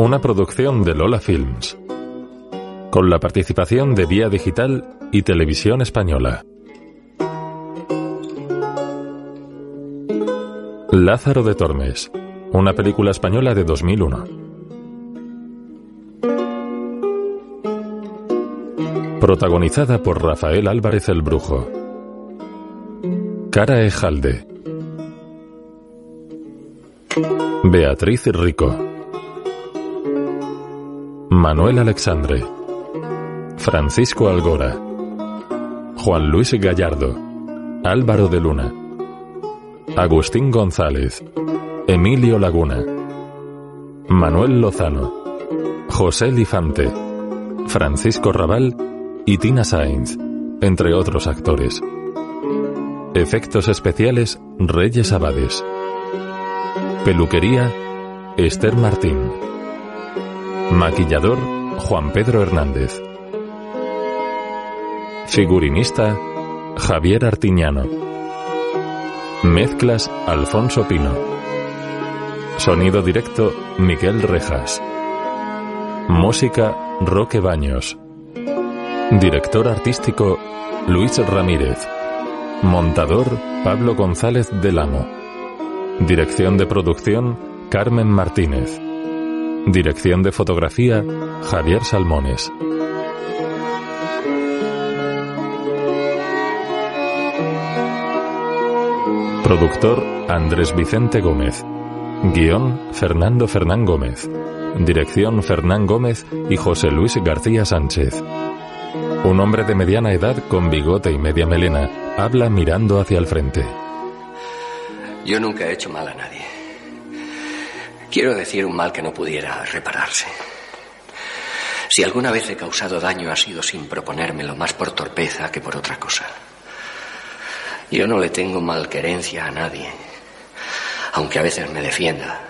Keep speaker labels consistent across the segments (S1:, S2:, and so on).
S1: Una producción de Lola Films. Con la participación de Vía Digital y Televisión Española. Lázaro de Tormes. Una película española de 2001. Protagonizada por Rafael Álvarez el Brujo. Cara Ejalde. Beatriz Rico. Manuel Alexandre. Francisco Algora. Juan Luis Gallardo. Álvaro de Luna. Agustín González. Emilio Laguna. Manuel Lozano. José Lifante. Francisco Raval y Tina Sainz, entre otros actores. Efectos especiales Reyes Abades. Peluquería Esther Martín. Maquillador Juan Pedro Hernández. Figurinista Javier Artiñano. Mezclas Alfonso Pino. Sonido directo Miguel Rejas. Música Roque Baños. Director artístico Luis Ramírez. Montador Pablo González del Amo. Dirección de producción Carmen Martínez. Dirección de fotografía Javier Salmones. Productor Andrés Vicente Gómez. Guión Fernando Fernán Gómez. Dirección Fernán Gómez y José Luis García Sánchez. Un hombre de mediana edad con bigote y media melena habla mirando hacia el frente.
S2: Yo nunca he hecho mal a nadie. Quiero decir un mal que no pudiera repararse. Si alguna vez he causado daño ha sido sin proponérmelo, más por torpeza que por otra cosa. Yo no le tengo malquerencia a nadie, aunque a veces me defienda,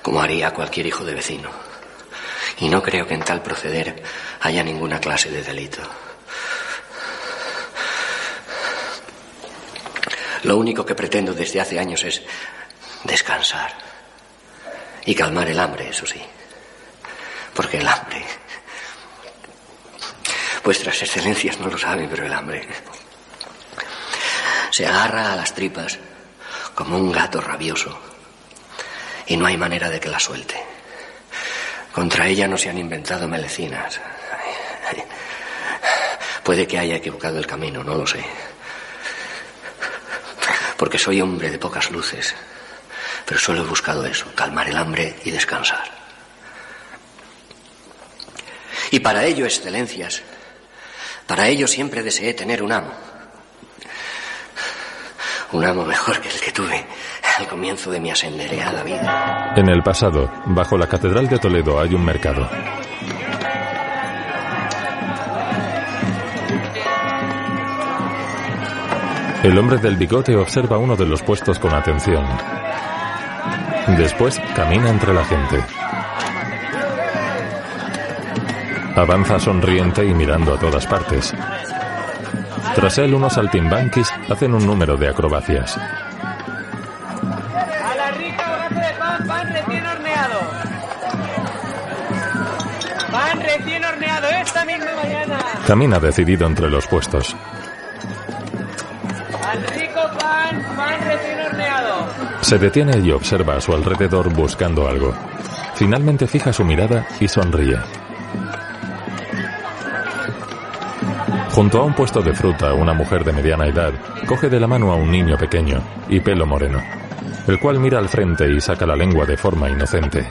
S2: como haría cualquier hijo de vecino. Y no creo que en tal proceder haya ninguna clase de delito. Lo único que pretendo desde hace años es descansar y calmar el hambre, eso sí. Porque el hambre... Vuestras excelencias no lo saben, pero el hambre se agarra a las tripas como un gato rabioso y no hay manera de que la suelte. Contra ella no se han inventado melecinas. Puede que haya equivocado el camino, no lo sé. Porque soy hombre de pocas luces. Pero solo he buscado eso, calmar el hambre y descansar. Y para ello, excelencias, para ello siempre deseé tener un amo. Un amo mejor que el que tuve al comienzo de mi asendereada vida.
S1: En el pasado, bajo la Catedral de Toledo hay un mercado. El hombre del bigote observa uno de los puestos con atención. Después camina entre la gente. Avanza sonriente y mirando a todas partes. Tras él, unos saltimbanquis hacen un número de acrobacias.
S3: A la rica de pan, pan recién horneado. Pan recién horneado esta misma mañana.
S1: Camina decidido entre los puestos. Se detiene y observa a su alrededor buscando algo. Finalmente fija su mirada y sonríe. Junto a un puesto de fruta, una mujer de mediana edad coge de la mano a un niño pequeño y pelo moreno, el cual mira al frente y saca la lengua de forma inocente.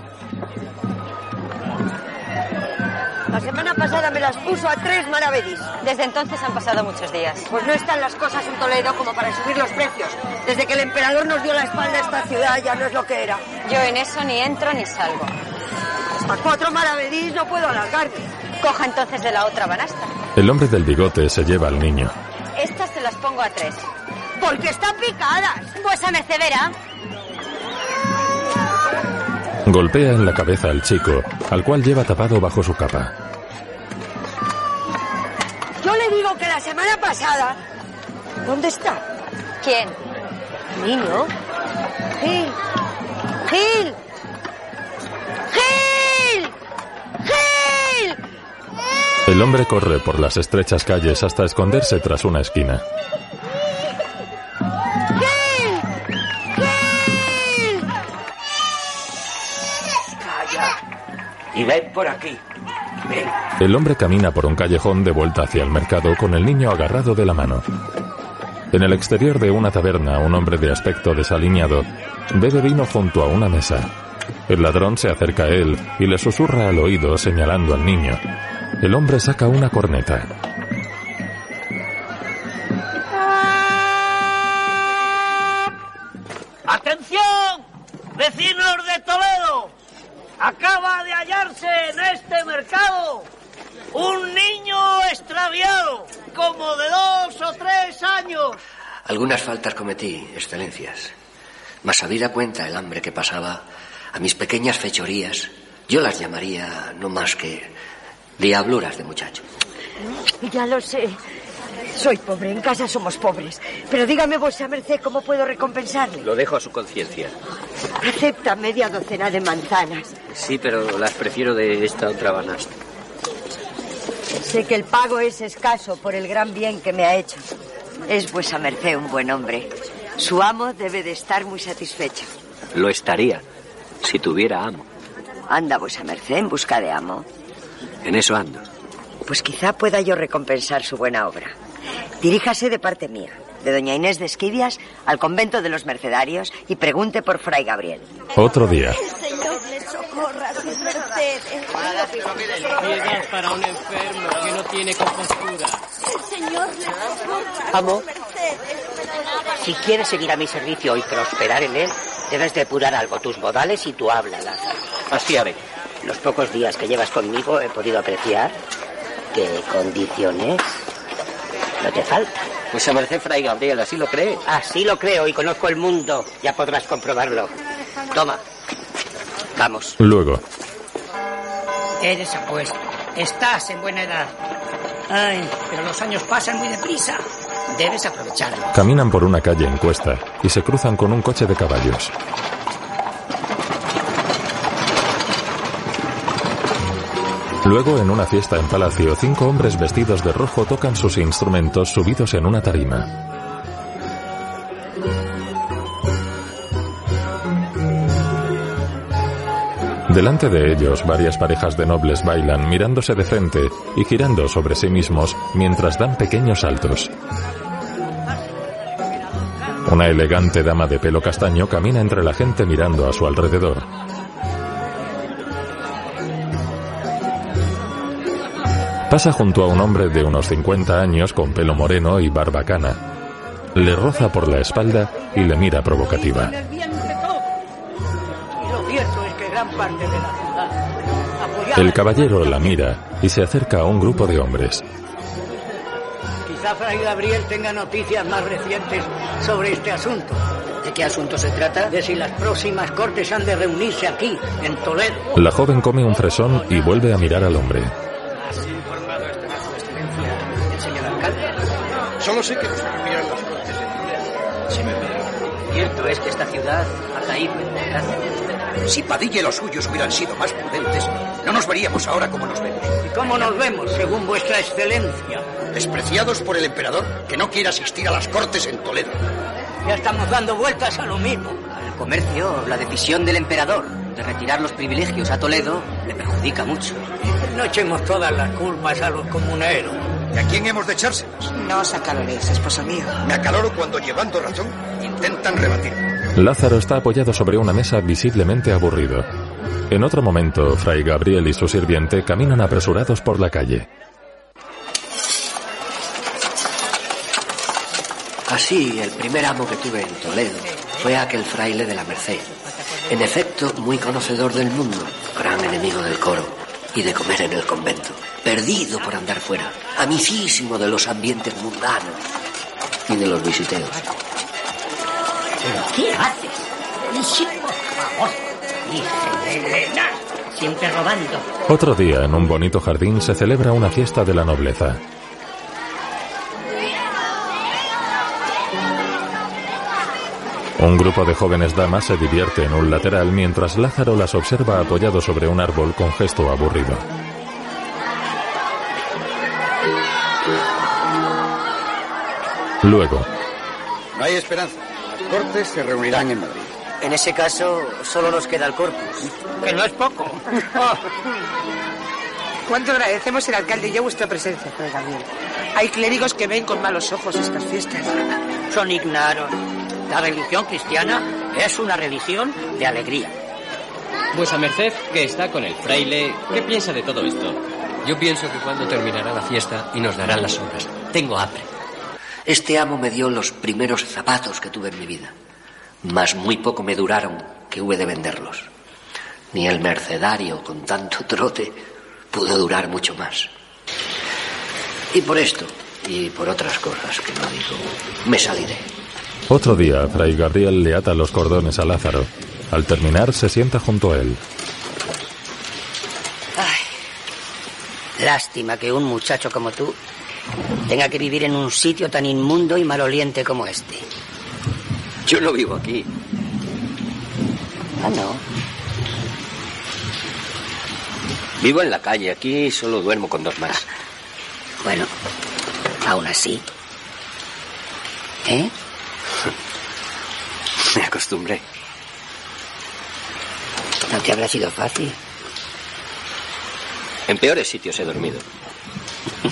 S4: La semana pasada me las puso a tres maravedís.
S5: Desde entonces han pasado muchos días.
S4: Pues no están las cosas en Toledo como para subir los precios. Desde que el emperador nos dio la espalda a esta ciudad ya no es lo que era.
S5: Yo en eso ni entro ni salgo.
S4: Hasta cuatro maravedís no puedo alargarme.
S5: Coja entonces de la otra banasta.
S1: El hombre del bigote se lleva al niño.
S5: Estas se las pongo a tres.
S4: Porque están picadas.
S5: Pues a mercedera.
S1: Golpea en la cabeza al chico, al cual lleva tapado bajo su capa.
S4: Yo le digo que la semana pasada... ¿Dónde está?
S5: ¿Quién?
S4: Niño. Gil. Gil. Gil. Gil.
S1: El hombre corre por las estrechas calles hasta esconderse tras una esquina.
S6: Y ven por aquí.
S1: El hombre camina por un callejón de vuelta hacia el mercado con el niño agarrado de la mano. En el exterior de una taberna, un hombre de aspecto desaliñado bebe vino junto a una mesa. El ladrón se acerca a él y le susurra al oído señalando al niño. El hombre saca una corneta.
S2: Algunas faltas cometí, excelencias. Mas habida cuenta el hambre que pasaba, a mis pequeñas fechorías, yo las llamaría no más que diabluras de muchacho.
S4: Ya lo sé. Soy pobre, en casa somos pobres. Pero dígame, vuesa merced, ¿cómo puedo recompensarle?
S7: Lo dejo a su conciencia.
S4: Acepta media docena de manzanas.
S7: Sí, pero las prefiero de esta otra banasta.
S4: Sé que el pago es escaso por el gran bien que me ha hecho. Es vuesa merced un buen hombre. Su amo debe de estar muy satisfecho.
S7: Lo estaría, si tuviera amo.
S4: Anda vuesa merced en busca de amo.
S7: En eso ando.
S4: Pues quizá pueda yo recompensar su buena obra. Diríjase de parte mía, de doña Inés de Esquivias, al convento de los mercedarios y pregunte por Fray Gabriel.
S1: Otro día.
S8: Señor, le socorra sus mercedes.
S3: Para un enfermo que no tiene compostura.
S8: El Señor le socorra
S6: Amo. Si quieres seguir a mi servicio y prosperar en él, debes depurar algo tus modales y tu habla, Lázaro.
S7: Así haré.
S6: Los pocos días que llevas conmigo he podido apreciar que condiciones no te faltan.
S7: Pues a merced Fray Gabriel, ¿así lo cree?
S6: Así lo creo y conozco el mundo. Ya podrás comprobarlo. Toma. Vamos.
S1: Luego,
S9: Eres apuesto. Estás en buena edad. Ay, pero los años pasan muy deprisa. Debes aprovecharlo.
S1: caminan por una calle en cuesta y se cruzan con un coche de caballos. Luego, en una fiesta en palacio, cinco hombres vestidos de rojo tocan sus instrumentos subidos en una tarima. Delante de ellos, varias parejas de nobles bailan mirándose de frente y girando sobre sí mismos mientras dan pequeños saltos. Una elegante dama de pelo castaño camina entre la gente mirando a su alrededor. Pasa junto a un hombre de unos 50 años con pelo moreno y barbacana. Le roza por la espalda y le mira provocativa.
S9: el
S1: caballero la mira y se acerca a un grupo de hombres.
S9: Quizá Fray Gabriel tenga noticias más recientes sobre este asunto.
S6: ¿De qué asunto se trata?
S9: De si las próximas cortes han de reunirse aquí, en Toledo.
S1: La joven come un fresón y vuelve a mirar al hombre.
S10: Sé que nos reunieron las cortes de Toledo. Si me.
S6: Cierto es que esta ciudad ha caído en desgracia.
S10: Si Padilla y los suyos hubieran sido más prudentes, no nos veríamos ahora como nos vemos.
S9: ¿Y cómo nos vemos, según vuestra excelencia?
S10: Despreciados por el emperador que no quiere asistir a las cortes en Toledo.
S9: Ya estamos dando vueltas a lo mismo.
S6: Al comercio, la decisión del emperador de retirar los privilegios a Toledo le perjudica mucho.
S9: No echemos todas las culpas a los comuneros.
S10: ¿Y a quién hemos de echárselas?
S4: No os acaloréis, esposo mío.
S10: Me acaloro cuando, llevando razón, intentan rebatir.
S1: Lázaro está apoyado sobre una mesa visiblemente aburrido. En otro momento, Fray Gabriel y su sirviente caminan apresurados por la calle.
S2: Así, el primer amo que tuve en Toledo fue aquel fraile de la Merced. En efecto, muy conocedor del mundo, gran enemigo del coro y de comer en el convento. Perdido por andar fuera, amicísimo de los ambientes mundanos y de los visiteos.
S9: ¿Pero qué haces? Siempre robando.
S1: Otro día, en un bonito jardín, se celebra una fiesta de la nobleza. Un grupo de jóvenes damas se divierte en un lateral mientras Lázaro las observa apoyado sobre un árbol con gesto aburrido. Luego.
S11: No hay esperanza. Las cortes se reunirán en Madrid.
S6: En ese caso, solo nos queda el corpus.
S9: Que no es poco.
S12: ¿Cuánto agradecemos el alcalde y yo vuestra presencia, Gabriel? Hay clérigos que ven con malos ojos estas fiestas.
S9: Son ignaros. La religión cristiana es una religión de alegría.
S3: Vuesa merced, que está con el fraile, ¿qué piensa de todo esto?
S2: Yo pienso que cuando terminará la fiesta y nos darán las obras. Tengo hambre. Este amo me dio los primeros zapatos que tuve en mi vida, mas muy poco me duraron que hube de venderlos. Ni el mercedario con tanto trote pudo durar mucho más. Y por esto, y por otras cosas que no digo, me saliré.
S1: Otro día, Fray Gabriel le ata los cordones a Lázaro. Al terminar, se sienta junto a él.
S6: Lástima que un muchacho como tú tenga que vivir en un sitio tan inmundo y maloliente como este.
S2: Yo no vivo aquí.
S6: Ah, no.
S2: Vivo en la calle. Aquí solo duermo con dos más.
S6: Bueno, aún así. ¿Eh?
S2: Me acostumbré.
S6: No te habrá sido fácil.
S2: En peores sitios he dormido.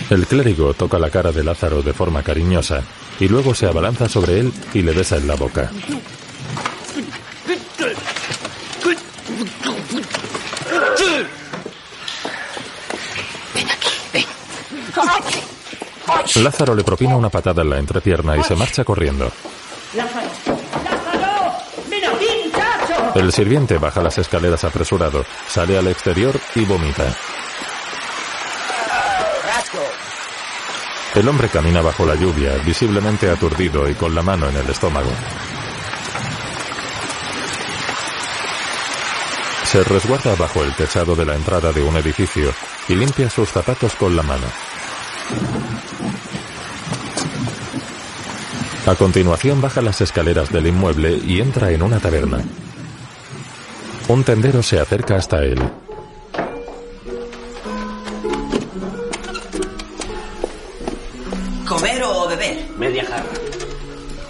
S1: El clérigo toca la cara de Lázaro de forma cariñosa y luego se abalanza sobre él y le besa en la boca. Lázaro le propina una patada en la entrepierna y se marcha corriendo.
S9: ¡Lázaro! ¡Lázaro!
S1: El sirviente baja las escaleras apresurado, sale al exterior y vomita. El hombre camina bajo la lluvia, visiblemente aturdido y con la mano en el estómago. Se resguarda bajo el techado de la entrada de un edificio y limpia sus zapatos con la mano. A continuación baja las escaleras del inmueble y entra en una taberna. Un tendero se acerca hasta él.
S9: ¿Comer o beber? Media jarra.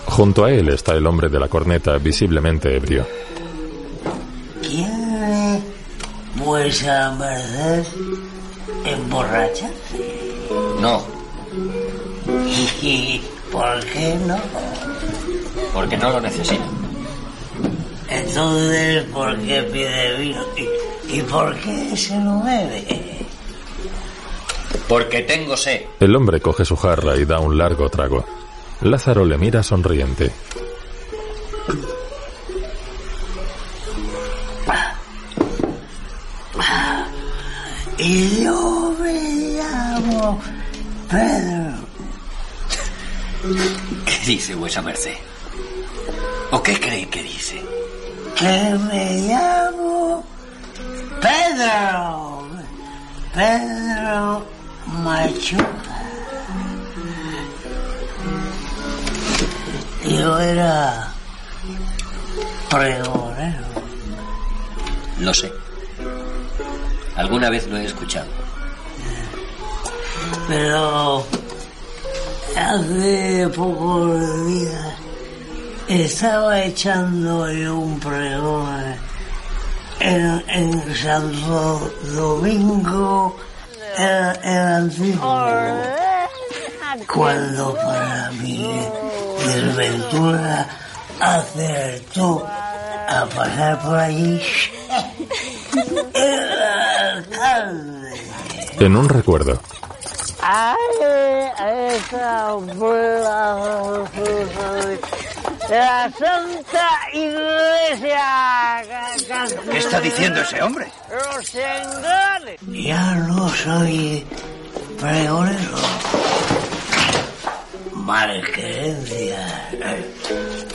S1: Junto a él está el hombre de la corneta, visiblemente ebrio.
S13: ¿Quiere vuesa merced emborracharse?
S2: No,
S13: ¿Y por qué no?
S2: porque no lo necesito.
S13: Entonces, ¿por qué pide vino? ¿Y, y por qué se lo bebe?
S2: Porque tengo sed.
S1: El hombre coge su jarra y da un largo trago. Lázaro le mira sonriente.
S13: Y yo me llamo Pedro.
S2: ¿Qué dice vuesa merced? ¿O qué cree que dice?
S13: Que me llamo Pedro. Pedro Machuca. Yo era pregonero.
S2: Lo sé. Alguna vez lo he escuchado.
S13: Pero hace pocos días estaba echando yo un pregón en, en Santo Domingo el, el Antiguo, cuando para mi desventura acertó a pasar por allí el alcalde.
S1: En un recuerdo,
S13: Ay, esa bola la Santa Iglesia.
S11: ¿Qué está diciendo ese hombre?
S13: Los enganes. Ya no soy pregonero. Malquerencia.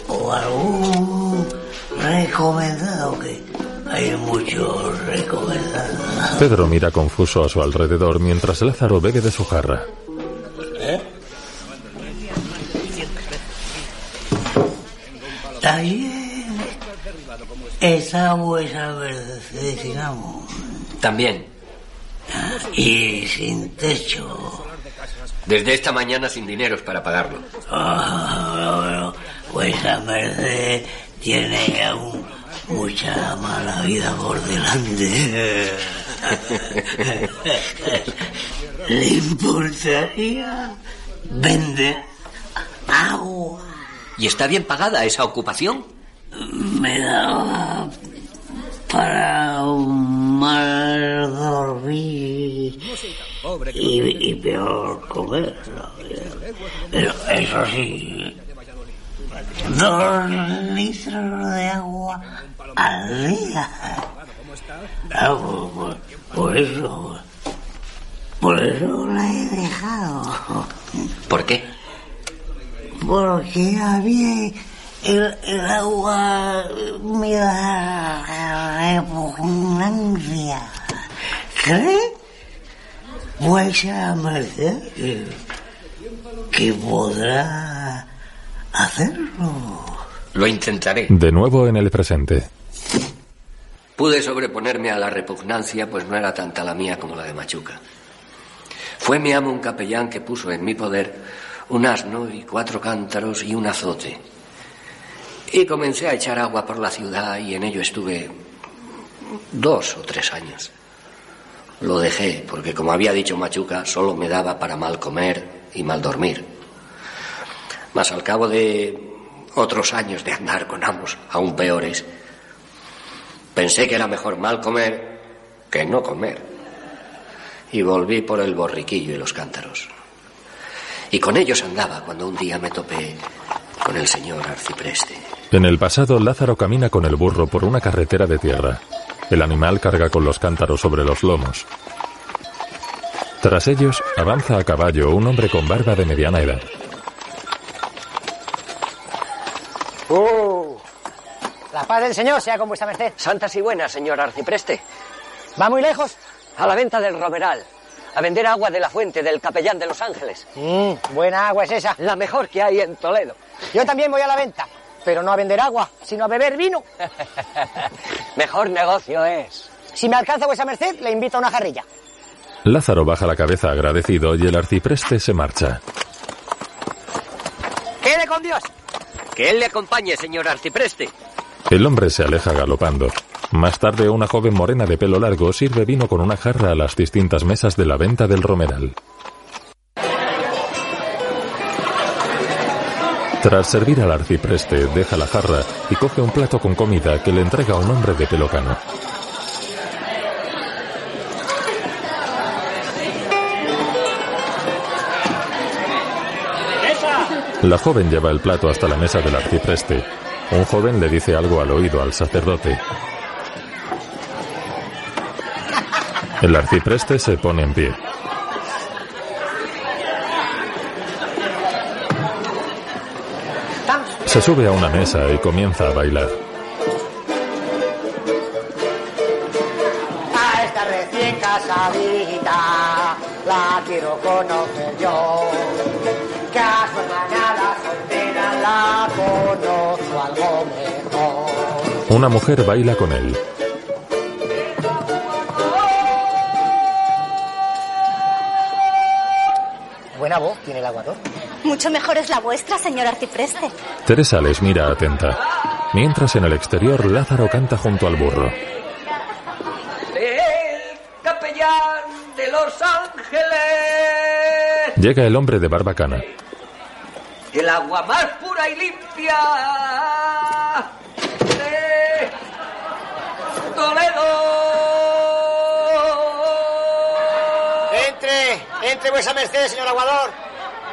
S13: O algún recomendado que hay muchos recomendados.
S1: Pedro mira confuso a su alrededor mientras Lázaro bebe de su jarra.
S13: ¿Eh? Está vuesa merced sin amo
S2: También.
S13: y sin techo
S2: Desde esta mañana sin dineros para pagarlo.
S13: Ah, vuesa merced tiene aún mucha mala vida por delante. ¿Le importaría vender agua?
S2: ¿Y está bien pagada esa ocupación?
S13: Me daba para un mal dormir y, y peor comer. Pero eso sí, dos litros de agua al día. Ah, por, por- por eso, por eso la he dejado.
S2: ¿Por qué?
S13: Porque a mí el, el agua me da repugnancia. ¿Cree? Vuesa merced que, que podrá hacerlo.
S2: Lo intentaré.
S1: De nuevo en el presente.
S2: Pude sobreponerme a la repugnancia, pues no era tanta la mía como la de Machuca. Fue mi amo un capellán que puso en mi poder un asno y cuatro cántaros y un azote. Y comencé a echar agua por la ciudad y en ello estuve dos o tres años. Lo dejé porque, como había dicho Machuca, solo me daba para mal comer y mal dormir. Mas al cabo de otros años de andar con amos aún peores, pensé que era mejor mal comer que no comer. Y volví por el borriquillo y los cántaros. Y con ellos andaba cuando un día me topé con el señor arcipreste.
S1: En el pasado, Lázaro camina con el burro por una carretera de tierra. El animal carga con los cántaros sobre los lomos. Tras ellos, avanza a caballo un hombre con barba de mediana edad.
S3: ¡Uh! La paz del Señor sea con vuestra merced.
S2: Santas y buenas, señor arcipreste.
S3: ¿Va muy lejos?
S2: A la venta del Romeral. A vender agua de la fuente del capellán de Los Ángeles.
S3: Mm, buena agua es esa.
S2: La mejor que hay en Toledo.
S3: Yo también voy a la venta, pero no a vender agua, sino a beber vino.
S2: Mejor negocio es.
S3: Si me alcanza vuestra merced, le invito a una jarrilla.
S1: Lázaro baja la cabeza agradecido y el arcipreste se marcha.
S3: ¡Quede con Dios!
S2: Que él le acompañe, señor arcipreste.
S1: El hombre se aleja galopando. Más tarde, una joven morena de pelo largo sirve vino con una jarra a las distintas mesas de la venta del Romeral. Tras servir al arcipreste, deja la jarra y coge un plato con comida que le entrega a un hombre de pelo cano. La joven lleva el plato hasta la mesa del arcipreste. Un joven le dice algo al oído al sacerdote. El arcipreste se pone en pie. Se sube a una mesa y comienza a bailar.
S3: A esta recién casadita la quiero conocer yo. Conozco algo mejor.
S1: Una mujer baila con él.
S3: Buena voz tiene el aguador.
S8: Mucho mejor es la vuestra, señor arcipreste.
S1: Teresa les mira atenta. Mientras en el exterior Lázaro canta junto al burro.
S2: El capellán de Los Ángeles.
S1: Llega el hombre de barbacana.
S2: El agua más y limpia de Toledo.
S3: Entre, entre vuesa merced, señor aguador.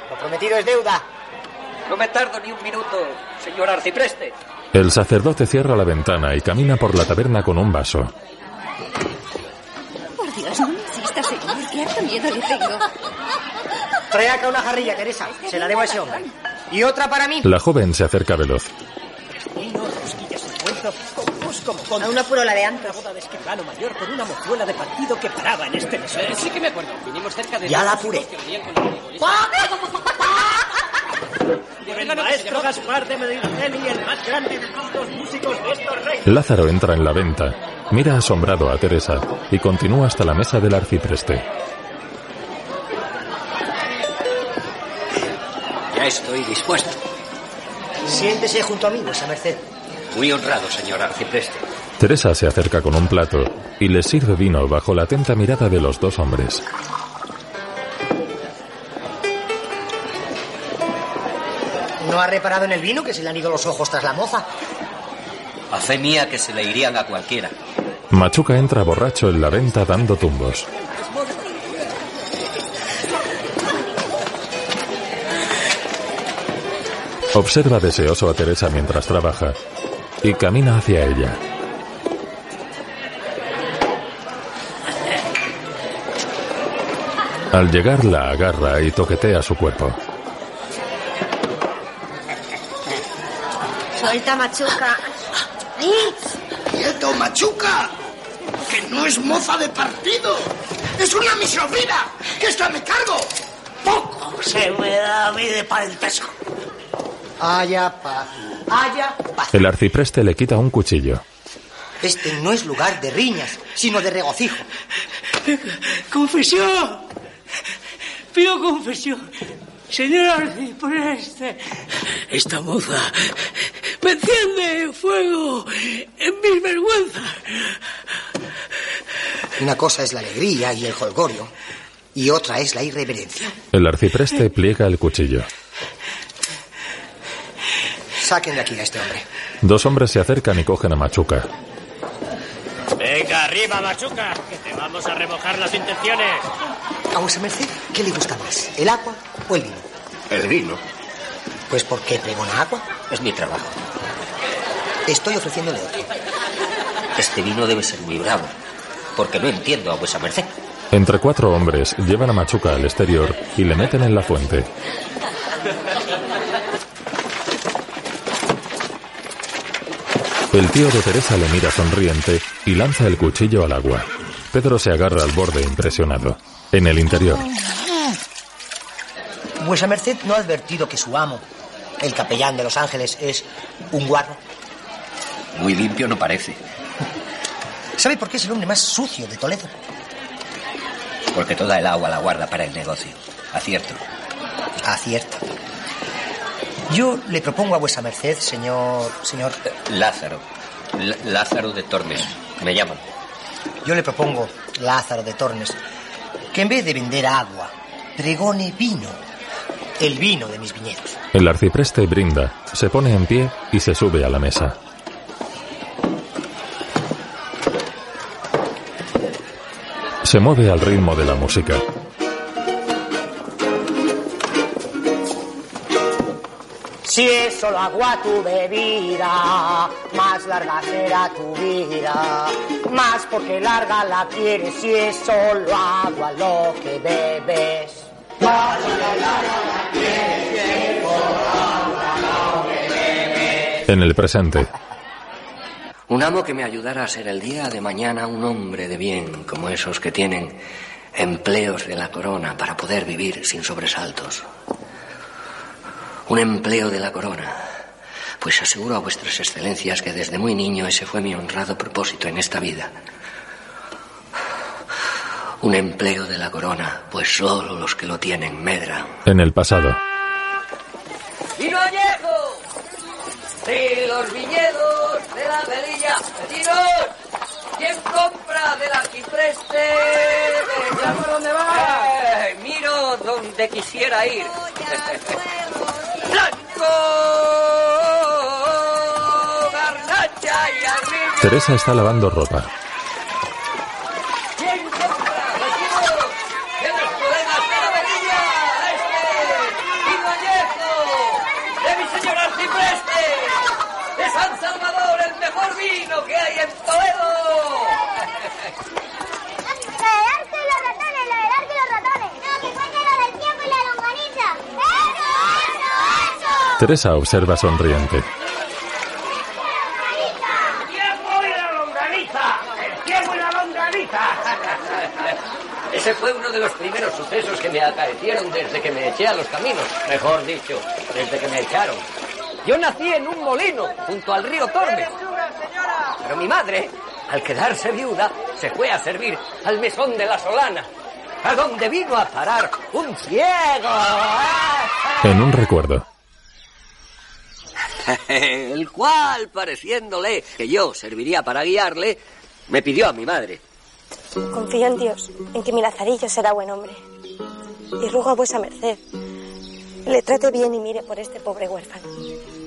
S3: Lo prometido es deuda.
S2: No me tardo ni un minuto, señor arcipreste.
S1: El sacerdote cierra la ventana y camina por la taberna con un vaso.
S8: Por Dios, no me señor, harto miedo le tengo.
S3: Trae acá una jarrilla, Teresa. Se la debo a ese hombre. Y otra para mí.
S1: La joven se acerca veloz.
S14: A una puro la de antes. Una boda de escribano mayor con una mozuela de partido que paraba en este mesón. sí que me acuerdo. Vinimos cerca de...
S3: Ya la apuré.
S14: El maestro Gaspar de Medinaceli, el más grande de todos los músicos de estos reyes.
S1: Lázaro entra en la venta, mira asombrado a Teresa y continúa hasta la mesa del arcipreste.
S2: Estoy dispuesto.
S3: Siéntese junto a mí, vuesa merced.
S2: Muy honrado, señor arcipreste.
S1: Teresa se acerca con un plato y les sirve vino bajo la atenta mirada de los dos hombres.
S3: ¿No ha reparado en el vino que se le han ido los ojos tras la moza?
S2: A fe mía que se le irían a cualquiera.
S1: Machuca entra borracho en la venta dando tumbos. Observa deseoso a Teresa mientras trabaja y camina hacia ella. Al llegar la agarra y toquetea su cuerpo.
S4: Suelta, machuca.
S15: ¡Quieto, machuca! ¡Que no es moza de partido! ¡Es una misofina! ¡Que esta me cargo!
S13: Poco se me da a mí de parentesco.
S3: Haya paz. Haya paz.
S1: El arcipreste le quita un cuchillo.
S3: Este no es lugar de riñas, sino de regocijo.
S13: Confesión. Pido confesión. Señor arcipreste, esta moza me enciende fuego en mis vergüenzas.
S3: Una cosa es la alegría y el jolgorio, y otra es la irreverencia.
S1: El arcipreste pliega el cuchillo.
S3: Saquen de aquí a este hombre.
S1: Dos hombres se acercan y cogen a Machuca.
S14: Venga, arriba, Machuca, que te vamos a remojar las intenciones.
S3: A vuesa merced, ¿qué le gusta más, el agua o el vino?
S2: El vino.
S3: Pues ¿por qué pregona agua?
S2: Es mi trabajo.
S3: Estoy ofreciéndole otro.
S2: Este vino debe ser muy bravo, porque no entiendo a vuesa merced.
S1: Entre cuatro hombres llevan a Machuca al exterior y le meten en la fuente. El tío de Teresa le mira sonriente y lanza el cuchillo al agua. Pedro se agarra al borde impresionado. En el interior,
S3: Vuesa merced no ha advertido que su amo, el capellán de Los Ángeles, es un guarro.
S2: Muy limpio no parece,
S3: ¿Sabe por qué es el hombre más sucio de Toledo?
S2: porque toda el agua la guarda para el negocio. Acierto.
S3: Acierto. Yo le propongo a vuesa merced, señor... señor...
S2: Lázaro. L- Lázaro de Tormes. Me llaman.
S3: Yo le propongo, Lázaro de Tormes, que en vez de vender agua, pregone vino. El vino de mis viñedos.
S1: el arcipreste brinda, se pone en pie y se sube a la mesa. Se mueve al ritmo de la música.
S16: Si es solo agua tu bebida, más larga será tu vida. Más porque larga la quieres si es solo agua lo que bebes. Más porque larga la quieres si es solo agua lo que bebes.
S1: En el presente,
S2: Un amo que me ayudara a ser el día de mañana un hombre de bien, como esos que tienen empleos de la corona para poder vivir sin sobresaltos. Un empleo de la corona. Pues aseguro a vuestras excelencias que desde muy niño ese fue mi honrado propósito en esta vida. Un empleo de la corona, pues solo los que lo tienen medran.
S1: en el pasado,
S9: ¡Vino añejo! De los viñedos de la velilla. ¡Vecinos! ¿Quién compra del arcipreste? ¿Ya por dónde va? Eh, miro donde quisiera ir.
S1: Teresa está lavando ropa.
S9: ¿Quién compra? ¡Vecinos! ¡De los colegas de la velilla! ¡Este! ¡Vino añejo! ¡De mi señor arcipreste! ¡De San Salvador, el mejor vino que hay en Toledo!
S17: La del arco y los ratones, la del arco y los ratones. No, que cuente lo del tiempo y la longaniza. ¡Eso, eso, eso!
S1: Teresa observa sonriente.
S9: ¡Tiempo y la longaniza! ¡El tiempo y la longaniza!
S2: Ese fue uno de los primeros sucesos que me acaecieron desde que me eché a los caminos. Mejor dicho, desde que me echaron. Yo nací en un molino, junto al río Tormes. Pero mi madre, al quedarse viuda, se fue a servir al mesón de la Solana. ¿A dónde vino a parar un ciego?
S1: En un recuerdo.
S2: El cual, pareciéndole que yo serviría para guiarle, me pidió a mi madre.
S18: Confío en Dios, en que mi Lazarillo será buen hombre. Y ruego a vuesa merced, le trate bien y mire por este pobre huérfano.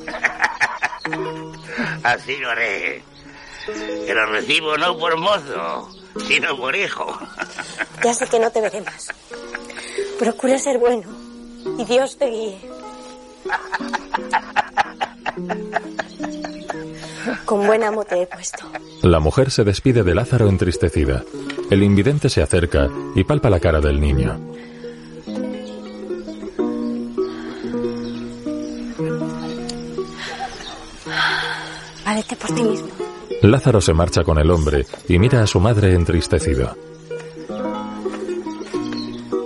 S19: Así lo haré. Que lo recibo no por mozo, sino por hijo.
S18: Ya sé que no te veré más. Procura ser bueno y Dios te guíe. Con buen amo te he puesto.
S1: La mujer se despide de Lázaro entristecida. El invidente se acerca y palpa la cara del niño.
S18: Válete por ti mismo.
S1: Lázaro se marcha con el hombre y mira a su madre entristecido.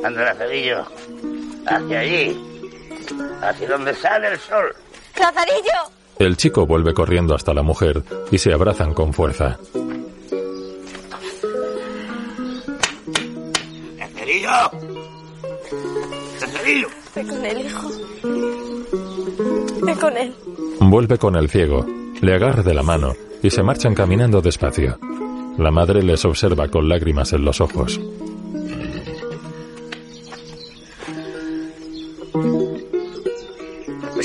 S19: Anda, Lazarillo. Hacia allí. Hacia donde sale el sol.
S18: ¡Lazarillo!
S1: El chico vuelve corriendo hasta la mujer y se abrazan con fuerza.
S19: ¡Lazarillo! ¡Lazarillo!
S18: Ve con él, hijo. Ve con él.
S1: Vuelve con el ciego, le agarra de la mano y se marchan caminando despacio. La madre les observa con lágrimas en los ojos.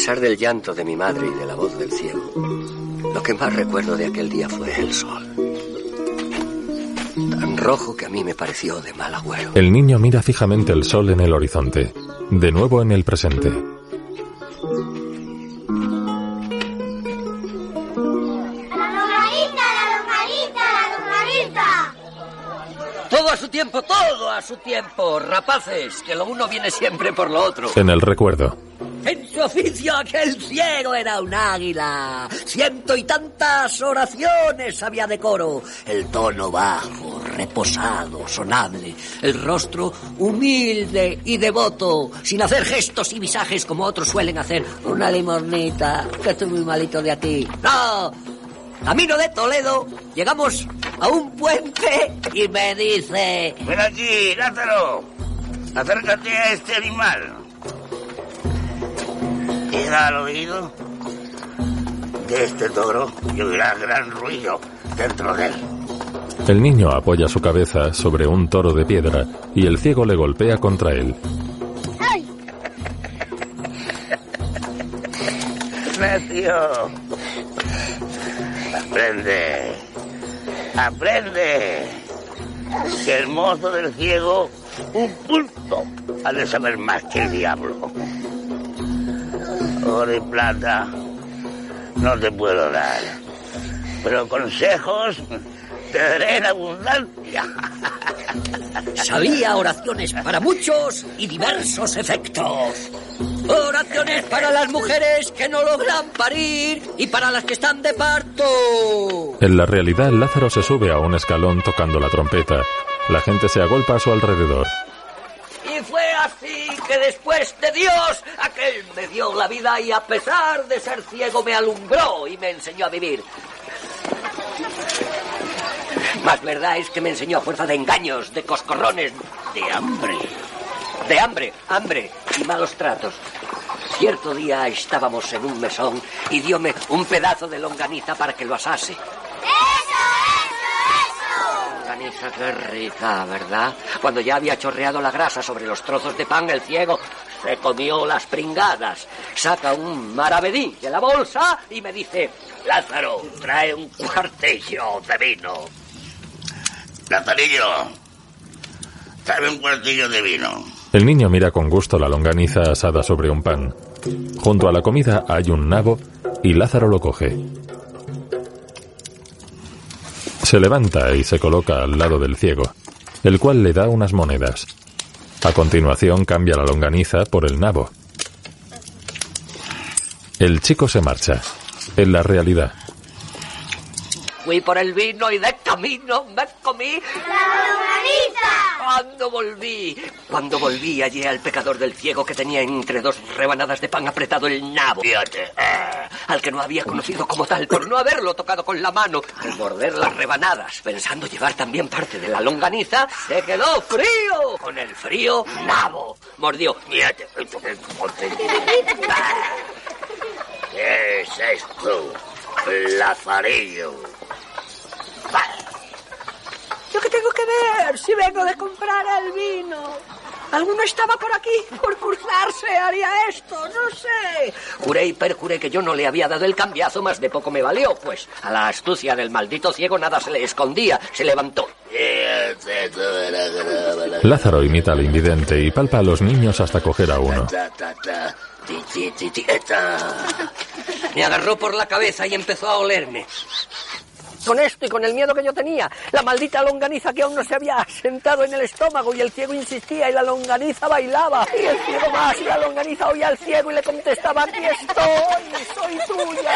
S2: Pesar del llanto de mi madre y de la voz del ciego, lo que más recuerdo de aquel día fue el sol. Tan rojo que a mí me pareció de mal agüero.
S1: El niño mira fijamente el sol en el horizonte, de nuevo en el presente.
S2: Todo a su tiempo, todo a su tiempo, rapaces, que lo uno viene siempre por lo otro.
S1: En el recuerdo,
S2: En su oficio aquel ciego era un águila. Ciento y tantas oraciones había de coro. El tono bajo, reposado, sonable. El rostro humilde y devoto, sin hacer gestos y visajes como otros suelen hacer. Una limosnita, que estoy muy malito de aquí. No, camino de Toledo, llegamos a un puente y me dice...
S19: Ven aquí, Lázaro. Acércate a este animal. Y da al oído de este toro y oirás gran ruido dentro de él.
S1: el niño apoya su cabeza sobre un toro de piedra y el ciego le golpea contra él.
S19: Necio. Aprende. Aprende. Que el mozo del ciego, un pulpo, ha de saber más que el diablo. Oro y plata no te puedo dar. Pero consejos te daré en abundancia.
S2: Sabía oraciones para muchos y diversos efectos. Oraciones para las mujeres que no logran parir y para las que están de parto.
S1: En la realidad, Lázaro se sube a un escalón tocando la trompeta. La gente se agolpa a su alrededor.
S2: Y fue así que después de Dios, aquel me dio la vida y a pesar de ser ciego me alumbró y me enseñó a vivir. Más verdad es que me enseñó a fuerza de engaños, de coscorrones, de hambre. De hambre, hambre y malos tratos. Cierto día estábamos en un mesón y diome un pedazo de longaniza para que lo asase. Longaniza, qué rica, ¿verdad? Cuando ya había chorreado la grasa sobre los trozos de pan, el ciego se comió las pringadas. Saca un maravedí de la bolsa y me dice, Lázaro, trae un cuartillo de vino.
S19: Lazarillo, trae un cuartillo de vino.
S1: El niño mira con gusto la longaniza asada sobre un pan. Junto a la comida hay un nabo y Lázaro lo coge. Se levanta y se coloca al lado del ciego, el cual le da unas monedas. A continuación cambia la longaniza por el nabo. El chico se marcha. En la realidad,
S2: Fui por el vino y de camino me comí
S17: ¡La longaniza!
S2: Cuando volví, cuando volví hallé al pecador del ciego que tenía entre dos rebanadas de pan apretado el nabo. Fíjate, eh, al que no había conocido como tal por no haberlo tocado con la mano. Al morder las rebanadas, pensando llevar también parte de la longaniza, se quedó frío. Con el frío, nabo. Mordió. Fíjate.
S19: ¿Qué es esto? Lazarillo.
S2: ¿Yo qué tengo que ver si vengo de comprar el vino? ¿Alguno estaba por aquí por cruzarse? ¿Haría esto? No sé. Juré y perjuré que yo no le había dado el cambiazo, más de poco me valió, pues a la astucia del maldito ciego nada se le escondía. Se levantó.
S1: Lázaro imita al invidente y palpa a los niños hasta coger a uno.
S2: Me agarró por la cabeza y empezó a olerme. Con esto y con el miedo que yo tenía, la maldita longaniza que aún no se había sentado en el estómago y el ciego insistía y la longaniza bailaba. Y el ciego más y la longaniza oía al ciego y le contestaba, aquí estoy, soy tuya.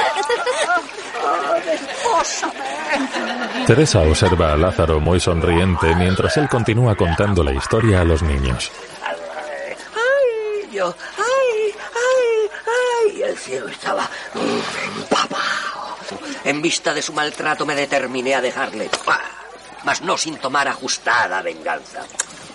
S1: Teresa observa a Lázaro muy sonriente mientras él continúa contando la historia a los niños.
S2: Ay, yo, ay, ay, ay. El ciego estaba mm, En vista de su maltrato me determiné a dejarle. ¡Pah! Mas no sin tomar ajustada venganza.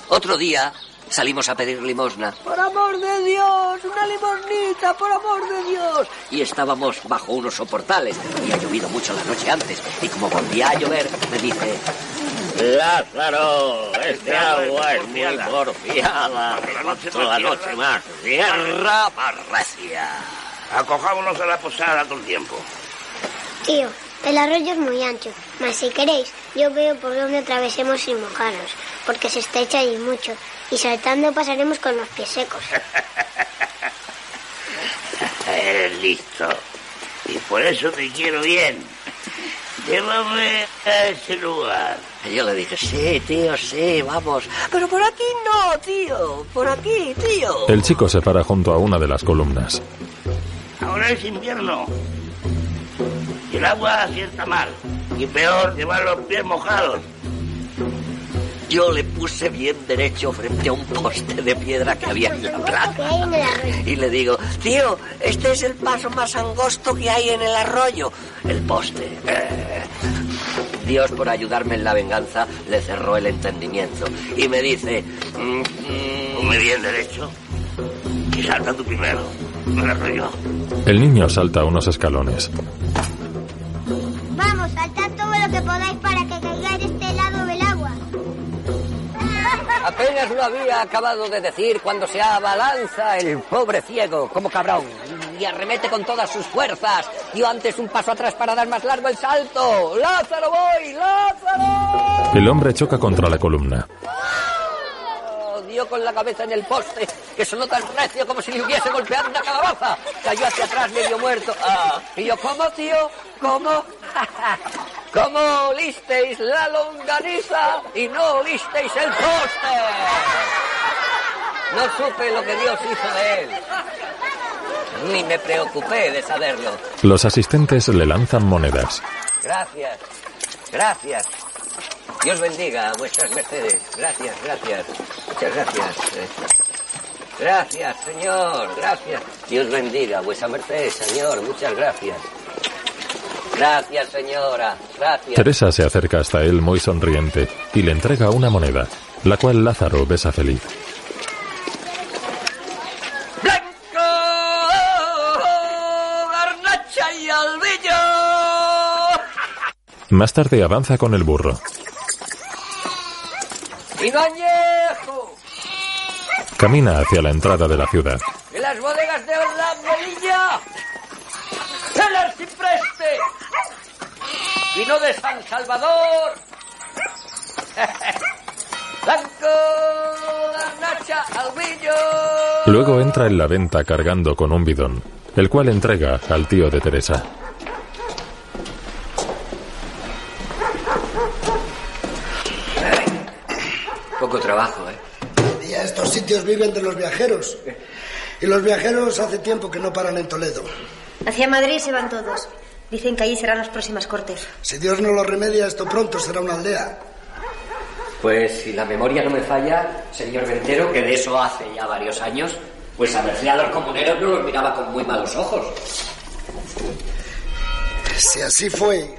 S2: Otro día salimos a pedir limosna. Por amor de Dios, una limosnita, por amor de Dios. Y estábamos bajo unos soportales. Y ha llovido mucho la noche antes. Y como volvía a llover, me dice...
S19: Lázaro, este agua es muy porfiada. Toda noche más. Tierra parrecia. Acojámonos a la posada todo el tiempo.
S17: Tío, el arroyo es muy ancho, mas si queréis, yo veo por dónde atravesemos sin mojarnos, porque se estrecha allí mucho, y saltando pasaremos con los pies secos.
S19: Eres listo. Y por eso te quiero bien. Llévame a ese lugar.
S2: Yo le dije, sí, tío, sí, vamos. Pero por aquí no, tío. Por aquí, tío.
S1: El chico se para junto a una de las columnas.
S19: Ahora es invierno. Y el agua sienta mal. Y peor, llevar los pies mojados.
S2: Yo le puse bien derecho frente a un poste de piedra que había en la plaza. Y le digo, tío, este es el paso más angosto que hay en el arroyo. El poste. Eh. Dios, por ayudarme en la venganza, le cerró el entendimiento. Y me dice, mm, mm,
S19: Ponme bien derecho. Salta tú primero. El
S1: niño salta unos escalones.
S17: Vamos, saltad todo lo que podáis para que caigáis de este lado del agua.
S2: Apenas lo había acabado de decir cuando se abalanza el pobre ciego, como cabrón, y arremete con todas sus fuerzas. Dio antes un paso atrás para dar más largo el salto. ¡Lázaro voy! ¡Lázaro!
S1: El hombre choca contra la columna.
S2: Oh, Dio con la cabeza en el poste, que sonó tan recio como si le hubiese golpeado una calabaza. Cayó hacia atrás medio muerto. Ah, y yo, ¿cómo, tío? ¿Cómo? ¿Cómo olisteis la longaniza y no olisteis el poste? No supe lo que Dios hizo de él. Ni me preocupé de saberlo.
S1: Los asistentes le lanzan monedas.
S2: Gracias, gracias. Dios bendiga a vuestras mercedes. Gracias, gracias. Muchas gracias. Eh, Gracias, señor. Gracias. Dios bendiga a vuestra merced, señor. Muchas gracias. Gracias, señora. Gracias.
S1: Teresa se acerca hasta él muy sonriente y le entrega una moneda, la cual Lázaro besa feliz.
S2: Garnacha y albillo.
S1: Más tarde avanza con el burro.
S2: Vino añejo.
S1: Camina hacia la entrada de la ciudad.
S2: En las bodegas de la Melilla. El arcipreste. Vino de San Salvador. Blanco, garnacha, albillo.
S1: Luego entra en la venta cargando con un bidón, el cual entrega al tío de Teresa.
S2: Poco trabajo, ¿eh?
S15: Y a estos sitios viven de los viajeros. Y los viajeros hace tiempo que no paran en Toledo.
S8: Hacia Madrid se van todos.
S18: Dicen que allí serán las próximas cortes.
S15: Si Dios no lo remedia, esto pronto será una aldea.
S2: Pues si la memoria no me falla, señor Ventero, que de eso hace ya varios años, pues a Merced a los comuneros no los miraba con muy malos ojos.
S15: Si así fue,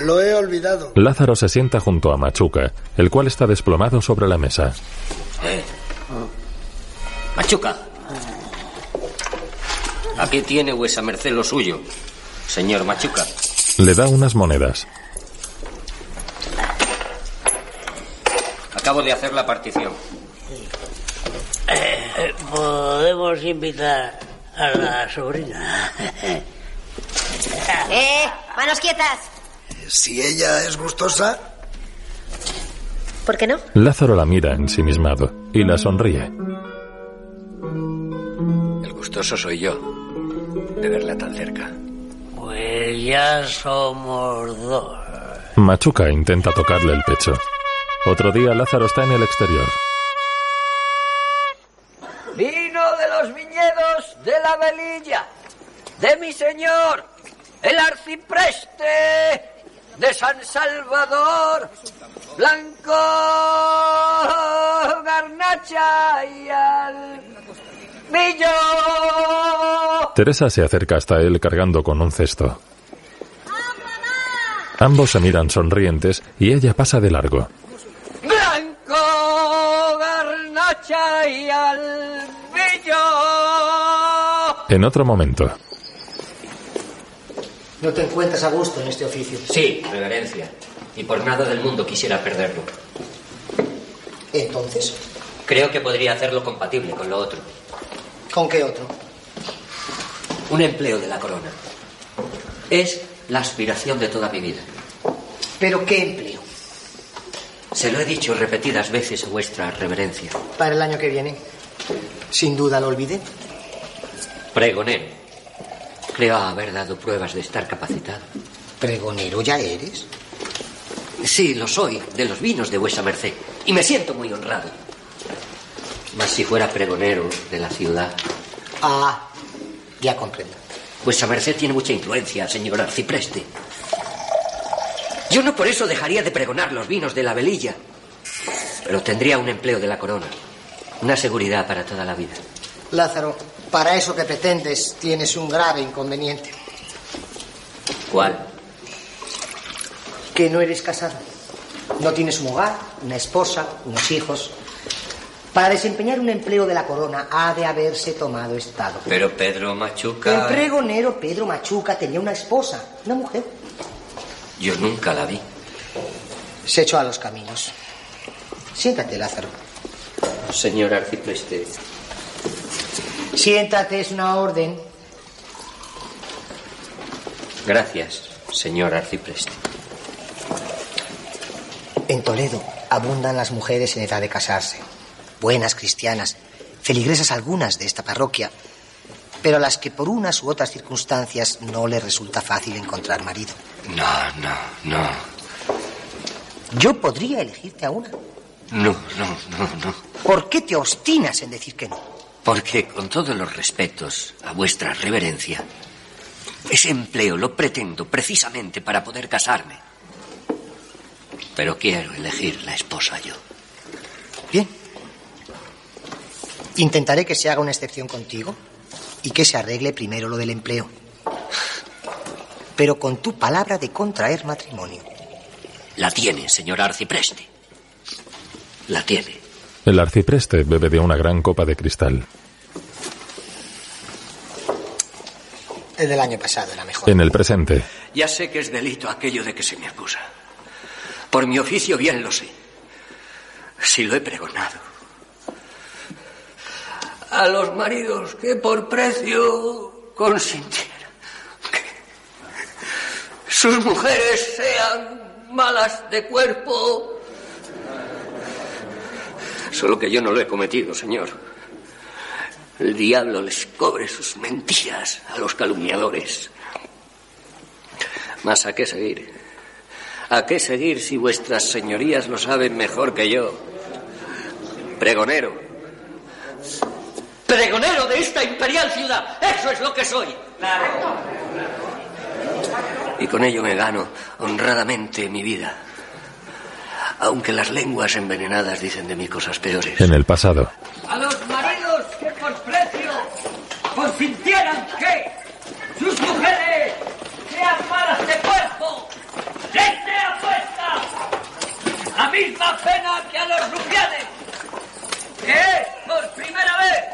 S15: lo he olvidado.
S1: Lázaro se sienta junto a Machuca, el cual está desplomado sobre la mesa.
S2: Eh. Machuca. Aquí tiene vuesa merced lo suyo, señor Machuca.
S1: Le da unas monedas.
S2: Acabo de hacer la partición.
S13: Eh, Podemos invitar a la sobrina.
S18: ¡Eh! ¡Manos quietas!
S15: Si ella es gustosa,
S18: ¿Por qué no?
S1: Lázaro la mira ensimismado y la sonríe.
S2: El gustoso soy yo de verla tan cerca.
S13: Pues ya somos dos.
S1: Machuca intenta tocarle el pecho. Otro día Lázaro está en el exterior.
S9: Vino de los viñedos de la velilla, de mi señor, el arcipreste de San Salvador, Blanco Garnacha y al Millo.
S1: Teresa se acerca hasta él cargando con un cesto. Ambos se miran sonrientes y ella pasa de largo.
S9: Blanco Garnacha y al Millo.
S1: En otro momento,
S3: ¿No te encuentras a gusto en este oficio?
S2: Sí, reverencia. Y por nada del mundo quisiera perderlo.
S3: Entonces,
S2: Creo que podría hacerlo compatible con lo otro.
S3: ¿con qué otro?
S2: Un empleo de la corona. Es la aspiración de toda mi vida.
S3: ¿Pero qué empleo?
S2: Se lo he dicho repetidas veces a vuestra reverencia.
S3: Para el año que viene. Sin duda lo olvidé.
S2: Pregonero. Creo haber dado pruebas de estar capacitado.
S3: ¿Pregonero ya eres?
S2: Sí, lo soy, de los vinos de vuesa merced. Y me siento muy honrado. Mas si fuera pregonero de la ciudad.
S3: Ah, ya comprendo.
S2: Vuesa merced tiene mucha influencia, señor arcipreste. Yo no por eso dejaría de pregonar los vinos de la velilla. Pero tendría un empleo de la corona. Una seguridad para toda la vida.
S3: Lázaro, para eso que pretendes tienes un grave inconveniente.
S2: ¿Cuál?
S3: Que no eres casado. No tienes un hogar, una esposa, unos hijos. Para desempeñar un empleo de la corona ha de haberse tomado estado.
S2: Pero Pedro Machuca.
S3: El pregonero Pedro Machuca tenía una esposa, una mujer.
S2: Yo nunca la vi.
S3: Se echó a los caminos. Siéntate, Lázaro.
S2: Señor arcipreste.
S3: Siéntate, es una orden.
S2: Gracias, señor arcipreste.
S3: En Toledo abundan las mujeres en edad de casarse. Buenas cristianas, feligresas algunas de esta parroquia, pero a las que por unas u otras circunstancias no les resulta fácil encontrar marido.
S2: No, no, no.
S3: Yo podría elegirte a una.
S2: No, no, no, no.
S3: ¿Por qué te obstinas en decir que no?
S2: Porque, con todos los respetos a vuestra reverencia, ese empleo lo pretendo precisamente para poder casarme. Pero quiero elegir la esposa yo.
S3: Bien. Intentaré que se haga una excepción contigo y que se arregle primero lo del empleo. Pero con tu palabra de contraer matrimonio.
S2: La tiene, señor arcipreste. La tiene.
S1: El arcipreste bebe de una gran copa de cristal.
S3: El del año pasado era mejor.
S1: En el presente,
S2: Ya sé que es delito aquello de que se me acusa. Por mi oficio bien lo sé. Si lo he pregonado. A los maridos que por precio consintieran que sus mujeres sean malas de cuerpo. Solo que yo no lo he cometido, señor. El diablo les cobre sus mentiras a los calumniadores. Mas a qué seguir. ¿A qué seguir si vuestras señorías lo saben mejor que yo? Pregonero. Pregonero de esta imperial ciudad. Eso es lo que soy. Y con ello me gano honradamente mi vida. Aunque las lenguas envenenadas dicen de mí cosas peores.
S1: En el pasado,
S9: A los maridos que por precio consintieran que sus mujeres sean malas de cuerpo, les sea puesta la misma pena que a los rufianes, que es por primera vez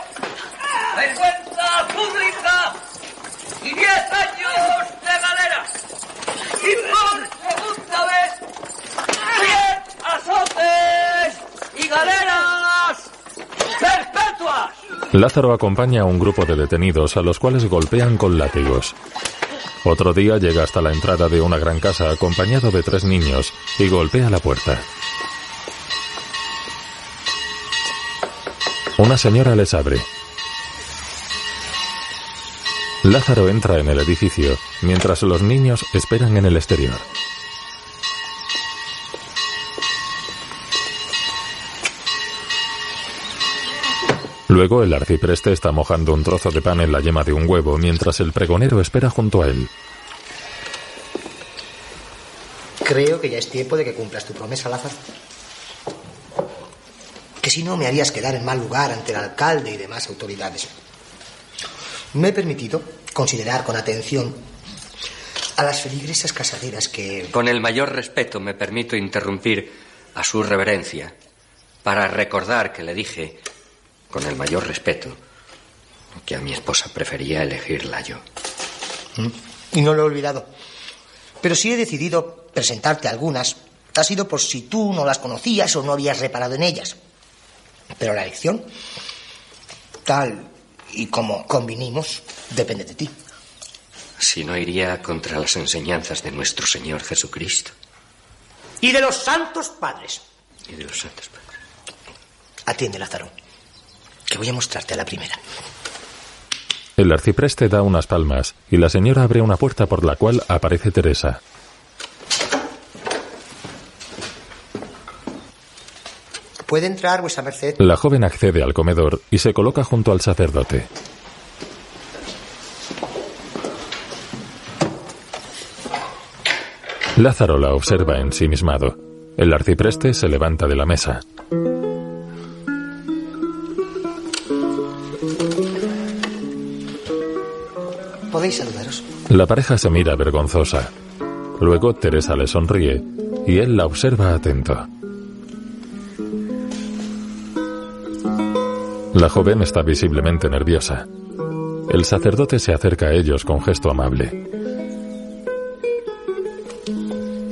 S9: vergüenza pública y diez años de galera. Y por segunda vez, diez azotes y galeras perpetuas.
S1: Lázaro acompaña a un grupo de detenidos a los cuales golpean con látigos. Otro día llega hasta la entrada de una gran casa acompañado de tres niños y golpea la puerta. Una señora les abre. Lázaro entra en el edificio mientras los niños esperan en el exterior. Luego el arcipreste está mojando un trozo de pan en la yema de un huevo mientras el pregonero espera junto a él.
S3: Creo que ya es tiempo de que cumplas tu promesa, Lázaro. Que si no me harías quedar en mal lugar ante el alcalde y demás autoridades. Me he permitido considerar con atención a las feligresas casaderas que...
S2: Con el mayor respeto me permito interrumpir a su reverencia para recordar que le dije, con el mayor respeto, que a mi esposa prefería elegirla yo.
S3: Y no lo he olvidado. Pero si he decidido presentarte algunas, ha sido por si tú no las conocías o no habías reparado en ellas. Pero la elección, tal y como convinimos, depende de ti.
S2: Si no iría contra las enseñanzas de nuestro Señor Jesucristo
S3: Y de los santos padres.
S2: y de los santos padres.
S3: Atiende, Lázaro, que voy a mostrarte a la primera.
S1: El arcipreste da unas palmas y la señora abre una puerta por la cual aparece Teresa.
S3: ¿Puede entrar, vuesa merced?
S1: La joven accede al comedor y se coloca junto al sacerdote. Lázaro la observa ensimismado. El arcipreste se levanta de la mesa.
S3: Podéis saludaros.
S1: La pareja se mira vergonzosa. Luego Teresa le sonríe y él la observa atento. La joven está visiblemente nerviosa. El sacerdote se acerca a ellos con gesto amable.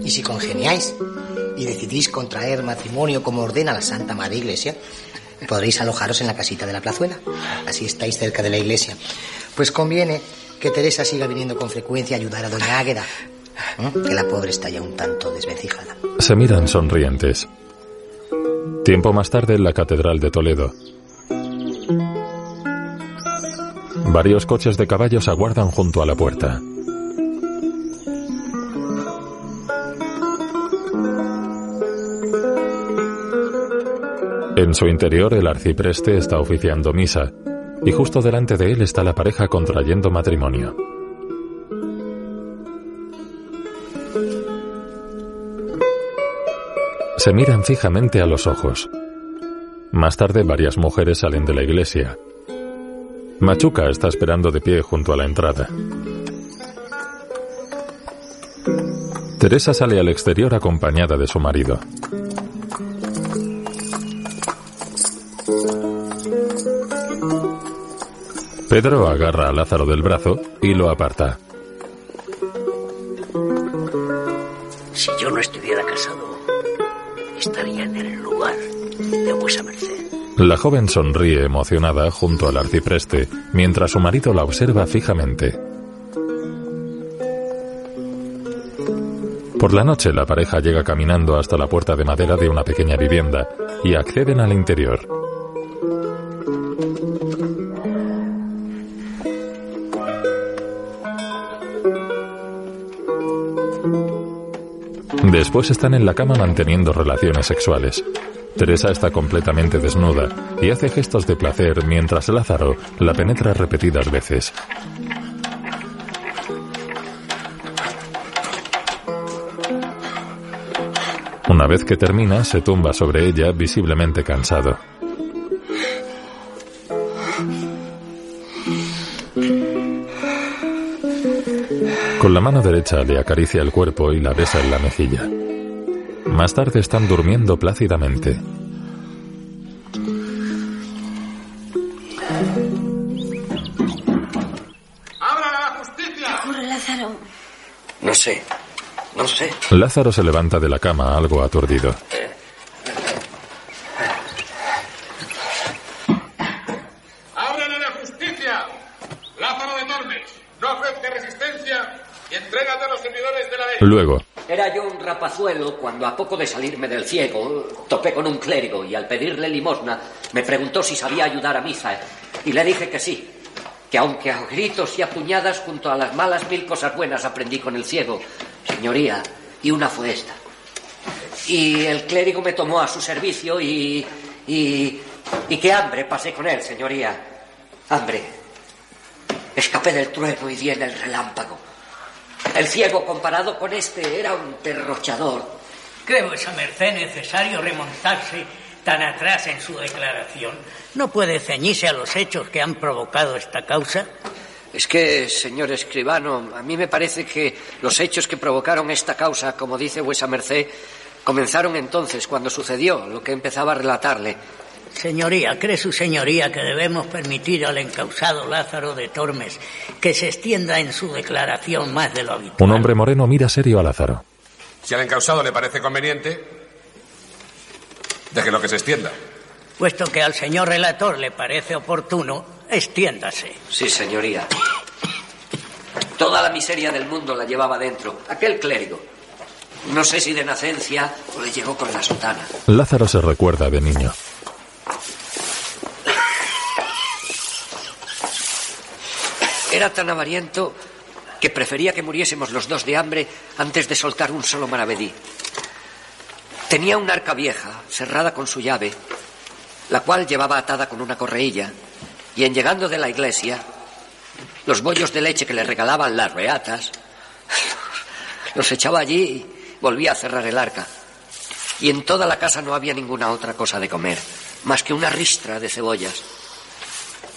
S3: Y si congeniáis y decidís contraer matrimonio como ordena la Santa Madre Iglesia, podréis alojaros en la casita de la plazuela. Así estáis cerca de la iglesia. Pues conviene que Teresa siga viniendo con frecuencia a ayudar a doña Águeda, ¿eh? que la pobre está ya un tanto desvencijada.
S1: Se miran sonrientes. Tiempo más tarde en la Catedral de Toledo. Varios coches de caballos aguardan junto a la puerta. En su interior el arcipreste está oficiando misa y justo delante de él está la pareja contrayendo matrimonio. Se miran fijamente a los ojos. Más tarde varias mujeres salen de la iglesia. Machuca está esperando de pie junto a la entrada. Teresa sale al exterior acompañada de su marido. Pedro agarra a Lázaro del brazo y lo aparta.
S19: Si yo no estuviera casado, estaría en el lugar de vuesa merced.
S1: La joven sonríe emocionada junto al arcipreste mientras su marido la observa fijamente. Por la noche la pareja llega caminando hasta la puerta de madera de una pequeña vivienda y acceden al interior. Después están en la cama manteniendo relaciones sexuales. Teresa está completamente desnuda y hace gestos de placer mientras Lázaro la penetra repetidas veces. Una vez que termina, se tumba sobre ella visiblemente cansado. Con la mano derecha le acaricia el cuerpo y la besa en la mejilla. Más tarde están durmiendo plácidamente.
S2: ocurre, Lázaro? No sé. No sé.
S1: Lázaro se levanta de la cama algo aturdido.
S20: ¡Ábrale la justicia! Lázaro de Tormes, no ofrezca resistencia y entrégate a los servidores de la ley.
S2: Era yo un rapazuelo cuando a poco de salirme del ciego topé con un clérigo y al pedirle limosna me preguntó si sabía ayudar a misa y le dije que sí, que aunque a gritos y a puñadas junto a las malas mil cosas buenas aprendí con el ciego, señoría, y una fue esta. Y el clérigo me tomó a su servicio y... y... y qué hambre pasé con él, señoría. Hambre. Escapé del trueno y di en el relámpago. El ciego comparado con este era un derrochador.
S9: ¿Cree vuesa merced necesario remontarse tan atrás en su declaración? ¿No puede ceñirse a los hechos que han provocado esta causa?
S2: Es que, señor escribano, a mí me parece que los hechos que provocaron esta causa, como dice vuesa merced, comenzaron entonces, cuando sucedió lo que empezaba a relatarle.
S9: Señoría, ¿cree su señoría que debemos permitir al encausado Lázaro de Tormes que se extienda en su declaración más de lo habitual?
S1: un hombre moreno mira serio a Lázaro.
S20: Si al encausado le parece conveniente, déjelo que se extienda.
S9: Puesto que al señor relator le parece oportuno, extiéndase.
S2: Sí, señoría. Toda la miseria del mundo la llevaba dentro. Aquel clérigo. No sé si de nacencia o le llegó con la sotana.
S1: Lázaro se recuerda de niño.
S2: Era tan avariento que prefería que muriésemos los dos de hambre antes de soltar un solo maravedí. Tenía una arca vieja, cerrada con su llave, la cual llevaba atada con una correilla, y en llegando de la iglesia, los bollos de leche que le regalaban las beatas, los echaba allí y volvía a cerrar el arca. Y en toda la casa no había ninguna otra cosa de comer, más que una ristra de cebollas.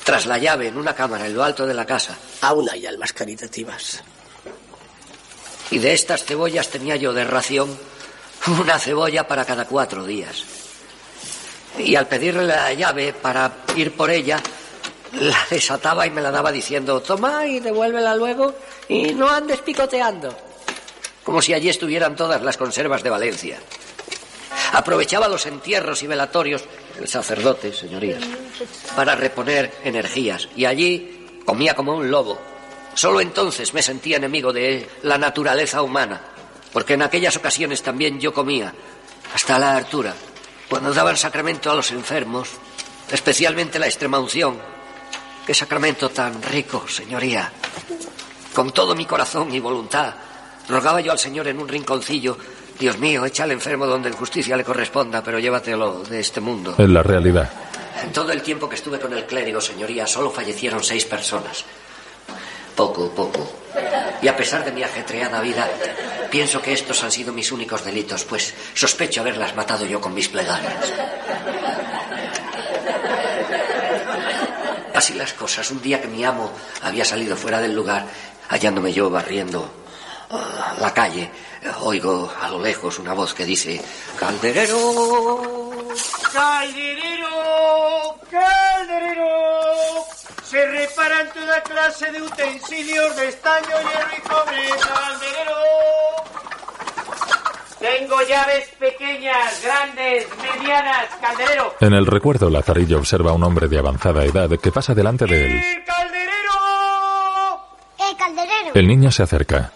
S2: Tras la llave en una cámara en lo alto de la casa.
S6: Aún hay almas caritativas.
S2: Y de estas cebollas tenía yo de ración una cebolla para cada cuatro días. Y al pedirle la llave para ir por ella, la desataba y me la daba diciendo, toma y devuélvela luego y no andes picoteando. Como si allí estuvieran todas las conservas de Valencia. Aprovechaba los entierros y velatorios, el sacerdote, señorías, para reponer energías. Y allí comía como un lobo. Solo entonces me sentía enemigo de la naturaleza humana, porque en aquellas ocasiones también yo comía, hasta la hartura, cuando daban sacramento a los enfermos, especialmente la extrema unción. Qué sacramento tan rico, señoría. Con todo mi corazón y voluntad, rogaba yo al Señor en un rinconcillo, Dios mío, echa al enfermo donde en justicia le corresponda, pero llévatelo de este mundo.
S1: En la realidad,
S2: En todo el tiempo que estuve con el clérigo, señoría, solo fallecieron seis personas. Poco, poco. Y a pesar de mi ajetreada vida, pienso que estos han sido mis únicos delitos, pues sospecho haberlas matado yo con mis plegarias. Así las cosas, un día que mi amo había salido fuera del lugar, hallándome yo barriendo la calle, oigo a lo lejos una voz que dice, Calderero,
S9: ¡Calderero! ¡Calderero! Se reparan toda clase de utensilios de estaño, hierro y cobre, calderero. Tengo llaves pequeñas, grandes, medianas, calderero.
S1: en el recuerdo Lazarillo observa a un hombre de avanzada edad que pasa delante de él.
S17: ¡Eh, calderero!
S1: El niño se acerca.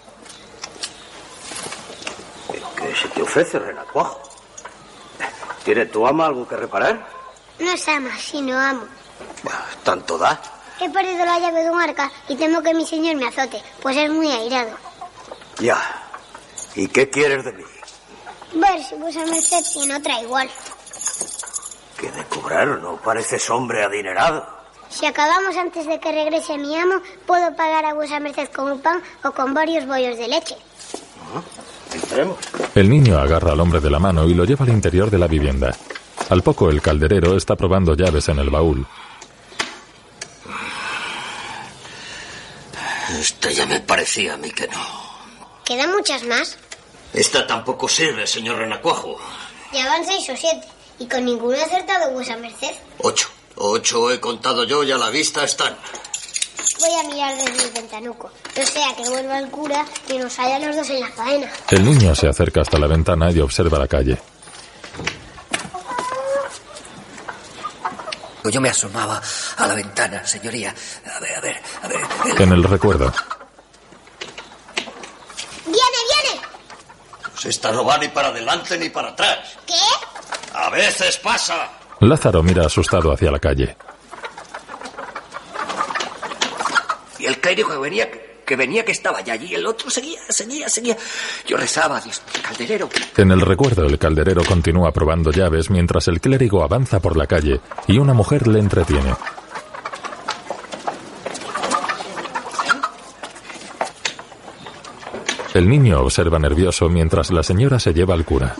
S7: ¿Qué se te ofrece, renacuajo? ¿Tiene tu ama algo que reparar?
S17: No es ama, sino amo.
S7: ¿Tanto da?
S17: He perdido la llave de un arca y temo que mi señor me azote, pues es muy airado.
S7: Ya. ¿Y qué quieres de mí?
S17: Ver si vuesa merced tiene otra igual.
S7: ¿Qué de cobrar? No pareces hombre adinerado.
S17: Si acabamos antes de que regrese mi amo, puedo pagar a vuesa merced con un pan o con varios bollos de leche.
S21: Entremos.
S1: El niño agarra al hombre de la mano y lo lleva al interior de la vivienda. Al poco, el calderero está probando llaves en el baúl.
S7: Esta ya me parecía a mí que no.
S17: ¿Quedan muchas más?
S7: Esta tampoco sirve, señor Renacuajo.
S17: Ya van seis o siete. Y con ninguno he acertado vuesa merced.
S7: Ocho. Ocho he contado yo y a la vista están.
S17: Voy a mirar desde el ventanuco. No sea que vuelva el cura y nos haya los dos en la faena.
S1: El niño se acerca hasta la ventana y observa la calle.
S2: Yo me asomaba a la ventana, señoría. A ver, a ver, a ver. el-
S1: En el recuerdo,
S17: ¡Viene, viene!
S7: Pues esta no va ni para adelante ni para atrás.
S17: ¿Qué?
S7: A veces pasa.
S1: Lázaro mira asustado hacia la calle.
S2: Y el clérigo que venía, que venía que estaba ya allí. El otro seguía, seguía, seguía. Yo rezaba, Dios, calderero.
S1: En el recuerdo, el calderero continúa probando llaves mientras el clérigo avanza por la calle y una mujer le entretiene. El niño observa nervioso mientras la señora se lleva al cura.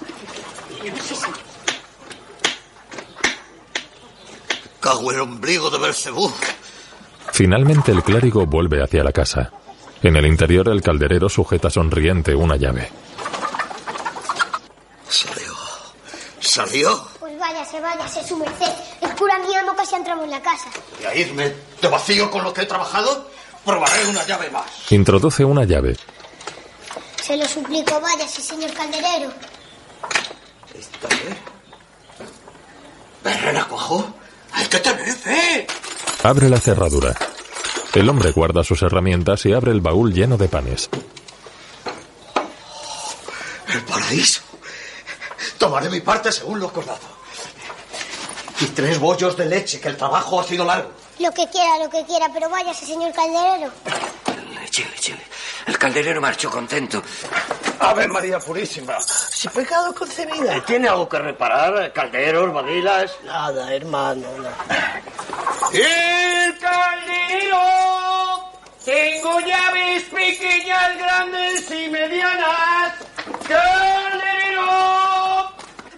S7: Cago el ombligo de Belcebú.
S1: Finalmente el clérigo vuelve hacia la casa. En el interior el calderero sujeta sonriente una llave.
S7: Salió. ¿Salió?
S17: Pues váyase, váyase, su merced. El cura mi amo casi entramos en la casa.
S7: ¿Y a irme de vacío con lo que he trabajado? Probaré una llave más.
S1: Introduce una llave.
S17: Se lo suplico, váyase, señor calderero.
S7: Esta vez. ¿Ven, Renacuajo? Hay que tener fe.
S1: Abre la cerradura. El hombre guarda sus herramientas y abre el baúl lleno de panes.
S7: El paraíso. Tomaré mi parte según lo acordado. Y tres bollos de leche, que el trabajo ha sido largo.
S17: Lo que quiera, lo que quiera, pero váyase, señor calderero.
S2: Chile, chile. El calderero marchó contento.
S21: Ave María Purísima. Si pecado concebida.
S7: ¿Tiene algo que reparar? ¿Calderos, vadilas?
S21: Nada, hermano. nada.
S14: ¡El caldero! Tengo llaves pequeñas, grandes y medianas. ¡Caldero!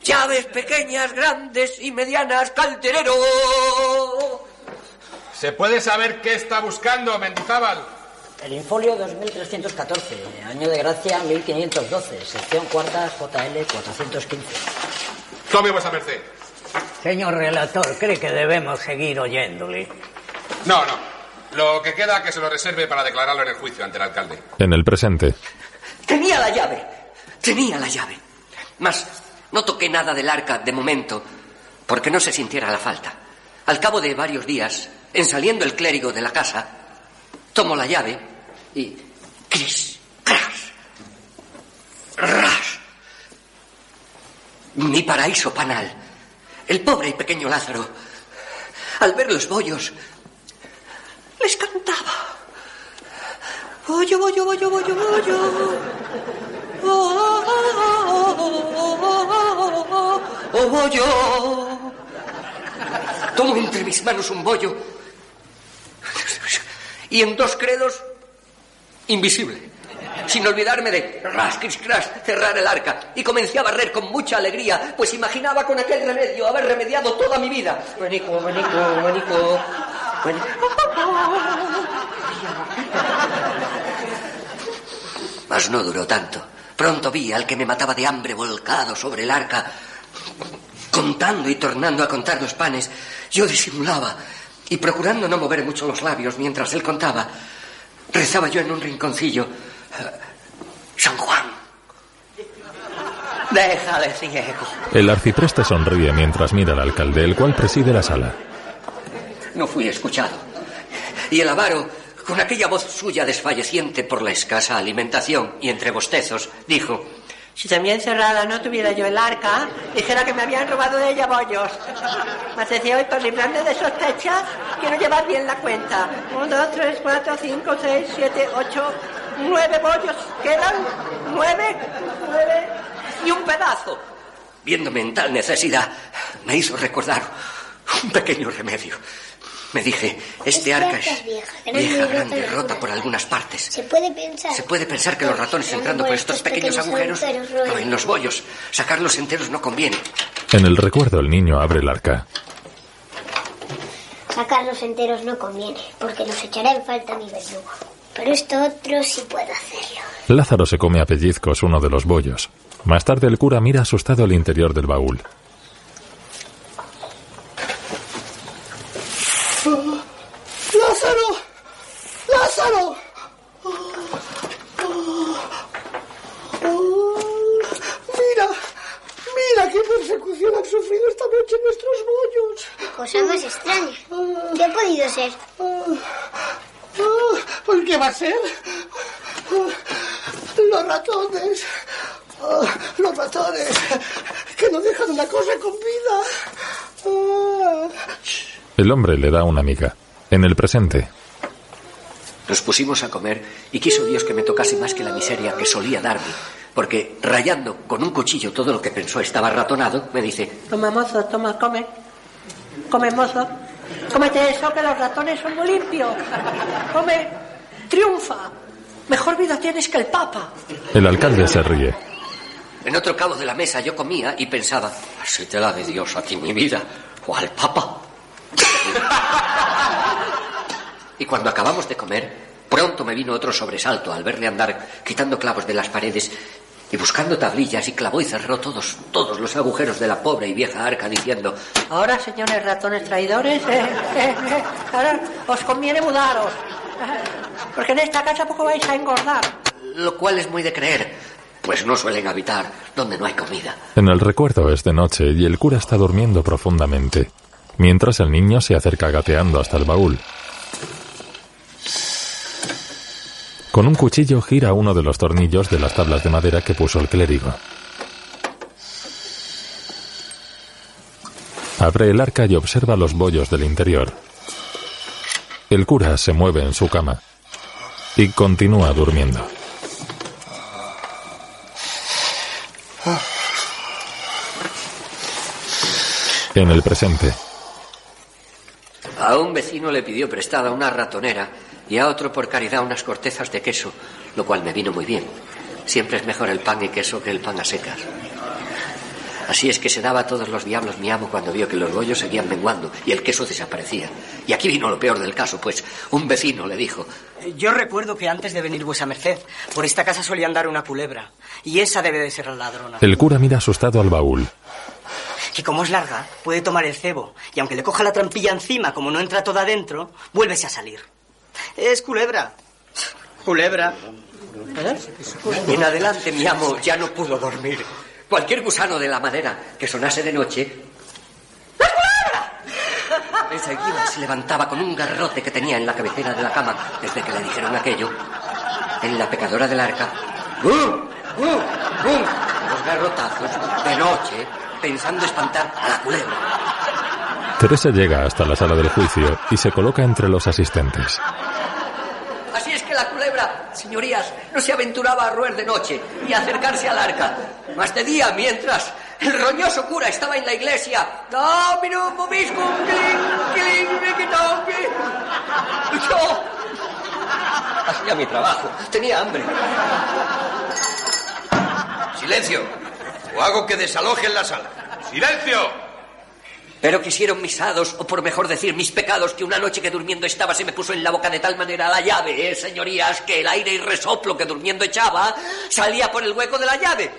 S2: Llaves pequeñas, grandes y medianas, calderero.
S20: ¿Se puede saber qué está buscando, Mendizábal?
S22: El infolio 2314, año de gracia 1512, sección cuarta JL 415.
S20: Tome vuesa merced.
S9: Señor relator, ¿cree que debemos seguir oyéndole?
S20: No, no. Lo que queda que se lo reserve para declararlo en el juicio ante el alcalde.
S1: En el presente,
S2: Tenía la llave. Tenía la llave. Mas no toqué nada del arca de momento porque no se sintiera la falta. Al cabo de varios días, en saliendo el clérigo de la casa, tomo la llave y... ¡Cris! ¡Cras! ¡Ras! Mi paraíso panal. El pobre y pequeño Lázaro, al ver los bollos, les cantaba. Bollo, bollo, bollo, bollo, bollo. Oh, oh, oh, oh, oh, oh, oh, bollo. Tomo entre mis manos un bollo y en dos credos invisible. Sin olvidarme de ras, cris, cras, cerrar el arca. Y comencé a barrer con mucha alegría, pues imaginaba con aquel remedio haber remediado toda mi vida. Manico. Mas no duró tanto. Pronto vi al que me mataba de hambre volcado sobre el arca, contando y tornando a contar los panes. Yo disimulaba y procurando no mover mucho los labios mientras él contaba, rezaba yo en un rinconcillo. San Juan, déjale ciego.
S1: el arcipreste sonríe mientras mira al alcalde, el cual preside la sala.
S2: No fui escuchado. Y el avaro, con aquella voz suya desfalleciente por la escasa alimentación y entre bostezos, dijo:
S23: Si también cerrada no tuviera yo el arca, dijera que me habían robado de ella bollos. Mas decía hoy, por librarme de sospechas, quiero llevar bien la cuenta. Un, dos, tres, cuatro, cinco, seis, siete, ocho, nueve bollos. ¿Quedan? ¿Nueve? ¿Nueve?
S2: y un pedazo. Viéndome en tal necesidad, me hizo recordar un pequeño remedio. Me dije, este arca es
S17: vieja,
S2: vieja,
S17: rota
S2: grande, rota por algunas partes.
S17: Se puede pensar.
S2: Se puede pensar que los ratones entrando por estos pequeños agujeros en los bollos. Sacarlos enteros no conviene.
S1: En el recuerdo el niño abre el arca.
S17: Sacarlos enteros no conviene, porque nos echará en falta mi verdugo. Pero esto otro sí puedo hacerlo.
S1: Lázaro se come a pellizcos uno de los bollos. Más tarde el cura mira asustado al interior del baúl.
S15: ¡Lázaro! ¡Lázaro! Mira, mira qué persecución han sufrido esta noche nuestros bollos.
S17: Cosa más extraña. ¿Qué ha podido ser?
S15: ¿Pues qué va a ser? Los ratones. Los ratones que no dejan una cosa con vida.
S1: El hombre le da una miga. En el presente,
S2: Nos pusimos a comer y quiso Dios que me tocase más que la miseria que solía darme. Porque rayando con un cuchillo todo lo que pensó estaba ratonado, me dice,
S23: Toma, mozo, toma, come. Come, mozo. Cómete eso, que los ratones son muy limpios. Come. Triunfa. Mejor vida tienes que el Papa.
S1: el alcalde se ríe.
S2: En otro cabo de la mesa yo comía y pensaba, así te la de Dios a ti mi vida, o al Papa. y cuando acabamos de comer, pronto me vino otro sobresalto al verle andar quitando clavos de las paredes y buscando tablillas y clavó y cerró todos, todos los agujeros de la pobre y vieja arca diciendo,
S23: Ahora, señores ratones traidores, eh, eh, eh, ahora os conviene mudaros. Porque en esta casa poco vais a engordar.
S2: lo cual es muy de creer, pues no suelen habitar donde no hay comida.
S1: En el recuerdo es de noche y el cura está durmiendo profundamente, mientras el niño se acerca gateando hasta el baúl. Con un cuchillo gira uno de los tornillos de las tablas de madera que puso el clérigo. Abre el arca y observa los bollos del interior. El cura se mueve en su cama y continúa durmiendo. En el presente,
S2: A un vecino le pidió prestada una ratonera y a otro por caridad unas cortezas de queso, lo cual me vino muy bien. Siempre es mejor el pan y queso que el pan a secas. Así es que se daba a todos los diablos mi amo cuando vio que los bollos seguían menguando y el queso desaparecía. Y aquí vino lo peor del caso, pues un vecino le dijo,
S24: Yo recuerdo que antes de venir vuesa merced, por esta casa solía andar una culebra. Y esa debe de ser la ladrona.
S1: el cura mira asustado al baúl.
S24: Que como es larga, puede tomar el cebo. Y aunque le coja la trampilla encima, como no entra toda adentro, vuélvese a salir. Es culebra. Culebra.
S2: Y en adelante mi amo ya no pudo dormir. Cualquier gusano de la madera que sonase de noche. Enseguida se levantaba con un garrote que tenía en la cabecera de la cama desde que le dijeron aquello. En la pecadora del arca. ¡Bum! ¡Bum! ¡Bum! Los garrotazos de noche pensando espantar a la culebra.
S1: Teresa llega hasta la sala del juicio y se coloca entre los asistentes.
S2: Así es que la culebra, señorías, no se aventuraba a roer de noche ni a acercarse al arca. Más de día, mientras el roñoso cura estaba en la iglesia. Yo hacía mi trabajo, tenía hambre.
S25: Silencio. O hago que desalojen la sala.
S20: ¡Silencio!
S2: Pero quisieron mis hados, o por mejor decir, mis pecados, que una noche que durmiendo estaba se me puso en la boca de tal manera la llave, ¿eh, señorías, que el aire y resoplo que durmiendo echaba salía por el hueco de la llave.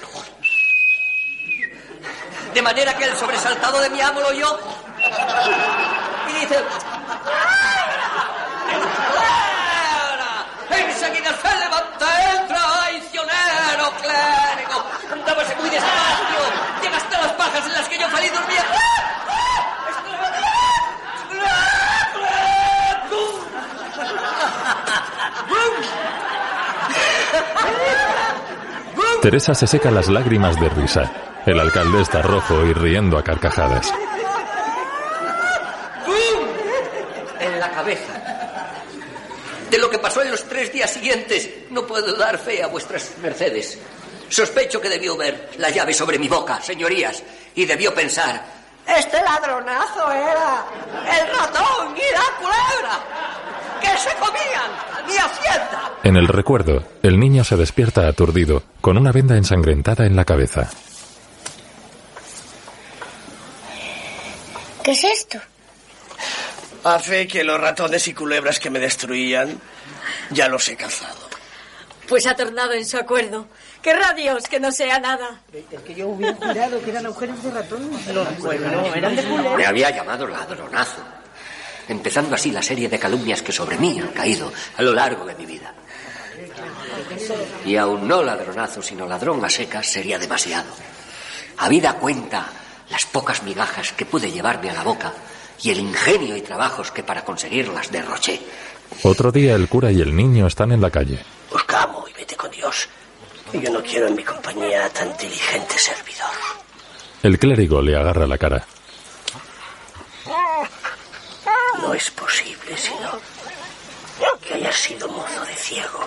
S2: De manera que el sobresaltado de mi amo lo oyó y dice... ¡Fuera! Enseguida se levanta el traicionero clérigo. Andábase muy despacio. Llega hasta las pajas en las que yo feliz dormía.
S1: Teresa se seca las lágrimas de risa. El alcalde está rojo y riendo a carcajadas.
S2: En la cabeza. De lo que pasó en los tres días siguientes, no puedo dar fe a vuestras mercedes. Sospecho que debió ver la llave sobre mi boca, señorías, y debió pensar,
S23: Este ladronazo era el ratón y la culebra que se comían mi hacienda.
S1: En el recuerdo, el niño se despierta aturdido, con una venda ensangrentada en la cabeza.
S17: ¿Qué es esto?
S26: Hace que los ratones y culebras que me destruían ya los he cazado.
S27: Pues ha tornado en su acuerdo. Querrá Dios que no sea nada.
S23: Es que yo hubiera jurado que eran agujeros de ratón. No, bueno, eran de culebra.
S2: Me había llamado ladronazo, empezando así la serie de calumnias que sobre mí han caído a lo largo de mi vida. Y aún no ladronazo, sino ladrón a secas sería demasiado. Habida cuenta las pocas migajas que pude llevarme a la boca y el ingenio y trabajos que para conseguirlas derroché.
S1: Otro día el cura y el niño están en la calle.
S26: Buscamos y vete con Dios. Yo no quiero en mi compañía tan diligente servidor.
S1: El clérigo le agarra la cara.
S26: No es posible, sino que hayas sido mozo de ciego.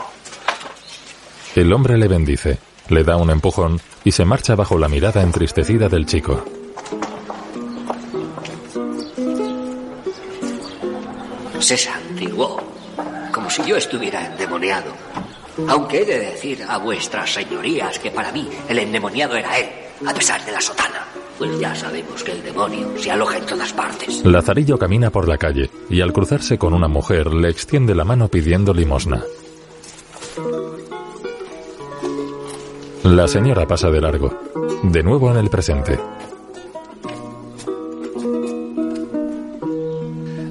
S1: El hombre le bendice, le da un empujón y se marcha bajo la mirada entristecida del chico.
S2: Se santiguó, como si yo estuviera endemoniado. Aunque he de decir a vuestras señorías que para mí el endemoniado era él, a pesar de la sotana. Pues ya sabemos que el demonio se aloja en todas partes.
S1: Lazarillo camina por la calle y al cruzarse con una mujer le extiende la mano pidiendo limosna. La señora pasa de largo, de nuevo en el presente.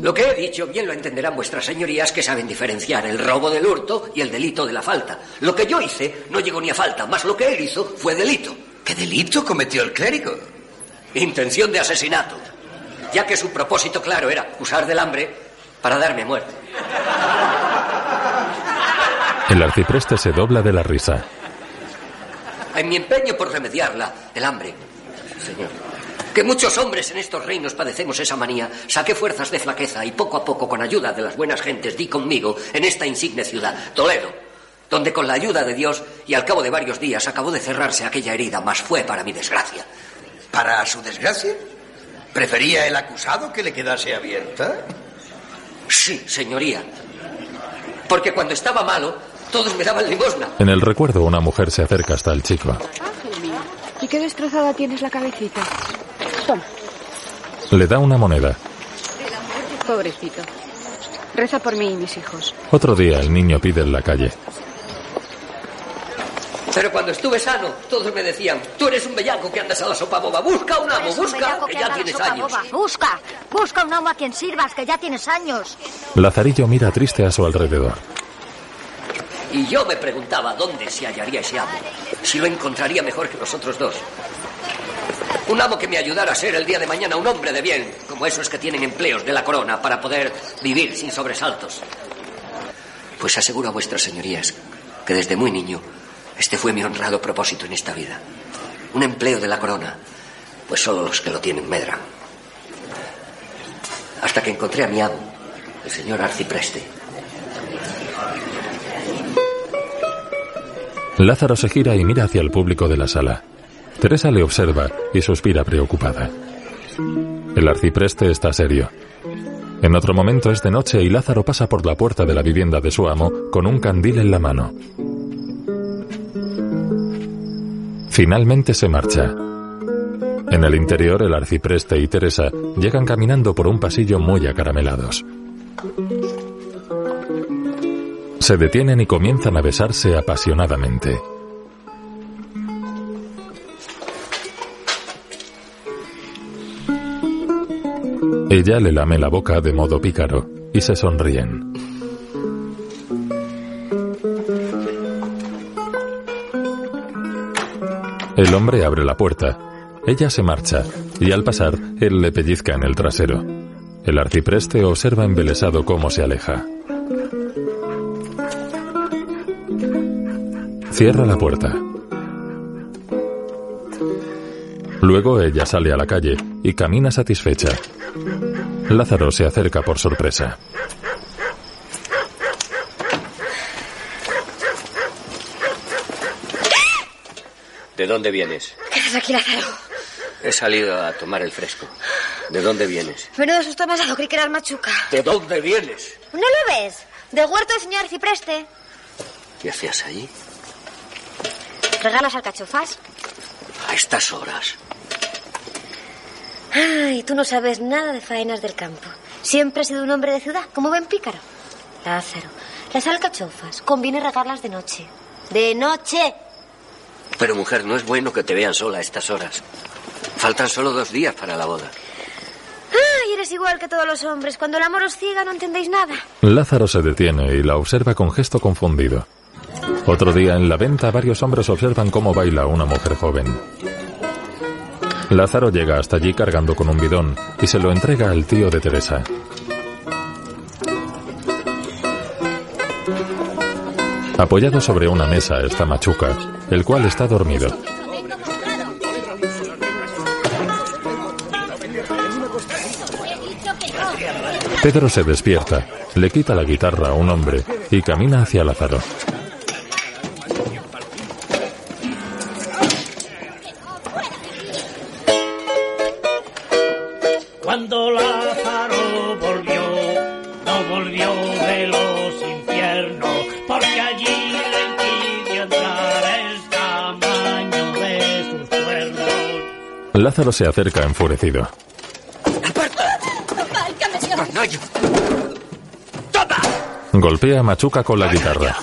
S2: Lo que he dicho bien lo entenderán vuestras señorías que saben diferenciar el robo del hurto y el delito de la falta. Lo que yo hice no llegó ni a falta, más lo que él hizo fue delito.
S25: ¿Qué delito cometió el clérigo?
S2: Intención de asesinato, ya que su propósito claro era usar del hambre para darme muerte.
S1: El arcipreste se dobla de la risa.
S2: En mi empeño por remediarla, el hambre, señor, que muchos hombres en estos reinos padecemos esa manía, saqué fuerzas de flaqueza y poco a poco, con ayuda de las buenas gentes, di conmigo en esta insigne ciudad, Toledo, donde con la ayuda de Dios y al cabo de varios días acabó de cerrarse aquella herida, mas fue para mi desgracia.
S25: ¿Para su desgracia? ¿Prefería el acusado que le quedase abierta?
S2: Sí, señoría. Porque cuando estaba malo, todos me daban limosna.
S1: En el recuerdo una mujer se acerca hasta el chico.
S28: Ángel mío, ¿y qué destrozada tienes la cabecita? Toma,
S1: Le da una moneda.
S28: pobrecito. Reza por mí y mis hijos.
S1: Otro día el niño pide en la calle.
S2: Pero cuando estuve sano, todos me decían, tú eres un bellaco que andas a la sopa boba, busca un amo,
S4: un
S2: busca, que
S4: que
S2: ya tienes años.
S4: boba. Busca, busca un amo a quien sirvas, que ya tienes años.
S1: Lazarillo mira triste a su alrededor.
S2: Y yo me preguntaba dónde se hallaría ese amo, si lo encontraría mejor que los otros dos. Un amo que me ayudara a ser el día de mañana un hombre de bien, como esos que tienen empleos de la corona para poder vivir sin sobresaltos. Pues aseguro a vuestras señorías que desde muy niño este fue mi honrado propósito en esta vida. Un empleo de la corona, pues solo los que lo tienen medran. Hasta que encontré a mi amo, el señor Arcipreste.
S1: Lázaro se gira y mira hacia el público de la sala. Teresa le observa y suspira preocupada. El arcipreste está serio. En otro momento es de noche y Lázaro pasa por la puerta de la vivienda de su amo con un candil en la mano. Finalmente se marcha. En el interior el arcipreste y Teresa llegan caminando por un pasillo muy acaramelados. Se detienen y comienzan a besarse apasionadamente. Ella le lame la boca de modo pícaro y se sonríen. El hombre abre la puerta. Ella se marcha y al pasar, él le pellizca en el trasero. El arcipreste observa embelesado cómo se aleja. Cierra la puerta. Luego ella sale a la calle y camina satisfecha. Lázaro se acerca por sorpresa.
S2: ¿De dónde vienes?
S27: ¿Qué haces aquí, Lázaro?
S2: He salido a tomar el fresco. ¿De dónde vienes?
S29: Menudo susto me has dado, creí que eras machuca.
S2: ¿De dónde vienes?
S29: ¿No lo ves? Del huerto del señor Cipreste.
S2: ¿Qué hacías allí?
S29: ¿Regalas alcachofas?
S2: A estas horas.
S29: Ay, tú no sabes nada de faenas del campo. Siempre has sido un hombre de ciudad, como buen pícaro. Lázaro, las alcachofas conviene regarlas de noche. ¡De noche!
S2: Pero mujer, no es bueno que te vean sola a estas horas. Faltan solo dos días para la boda.
S29: Ay, eres igual que todos los hombres. Cuando el amor os ciega no entendéis nada.
S1: Lázaro se detiene y la observa con gesto confundido. Otro día en la venta varios hombres observan cómo baila una mujer joven. Lázaro llega hasta allí cargando con un bidón y se lo entrega al tío de Teresa. Apoyado sobre una mesa está Machuca, el cual está dormido. Pedro se despierta, le quita la guitarra a un hombre y camina hacia Lázaro.
S9: Lázaro
S1: se acerca enfurecido. Golpea a Machuca con la guitarra.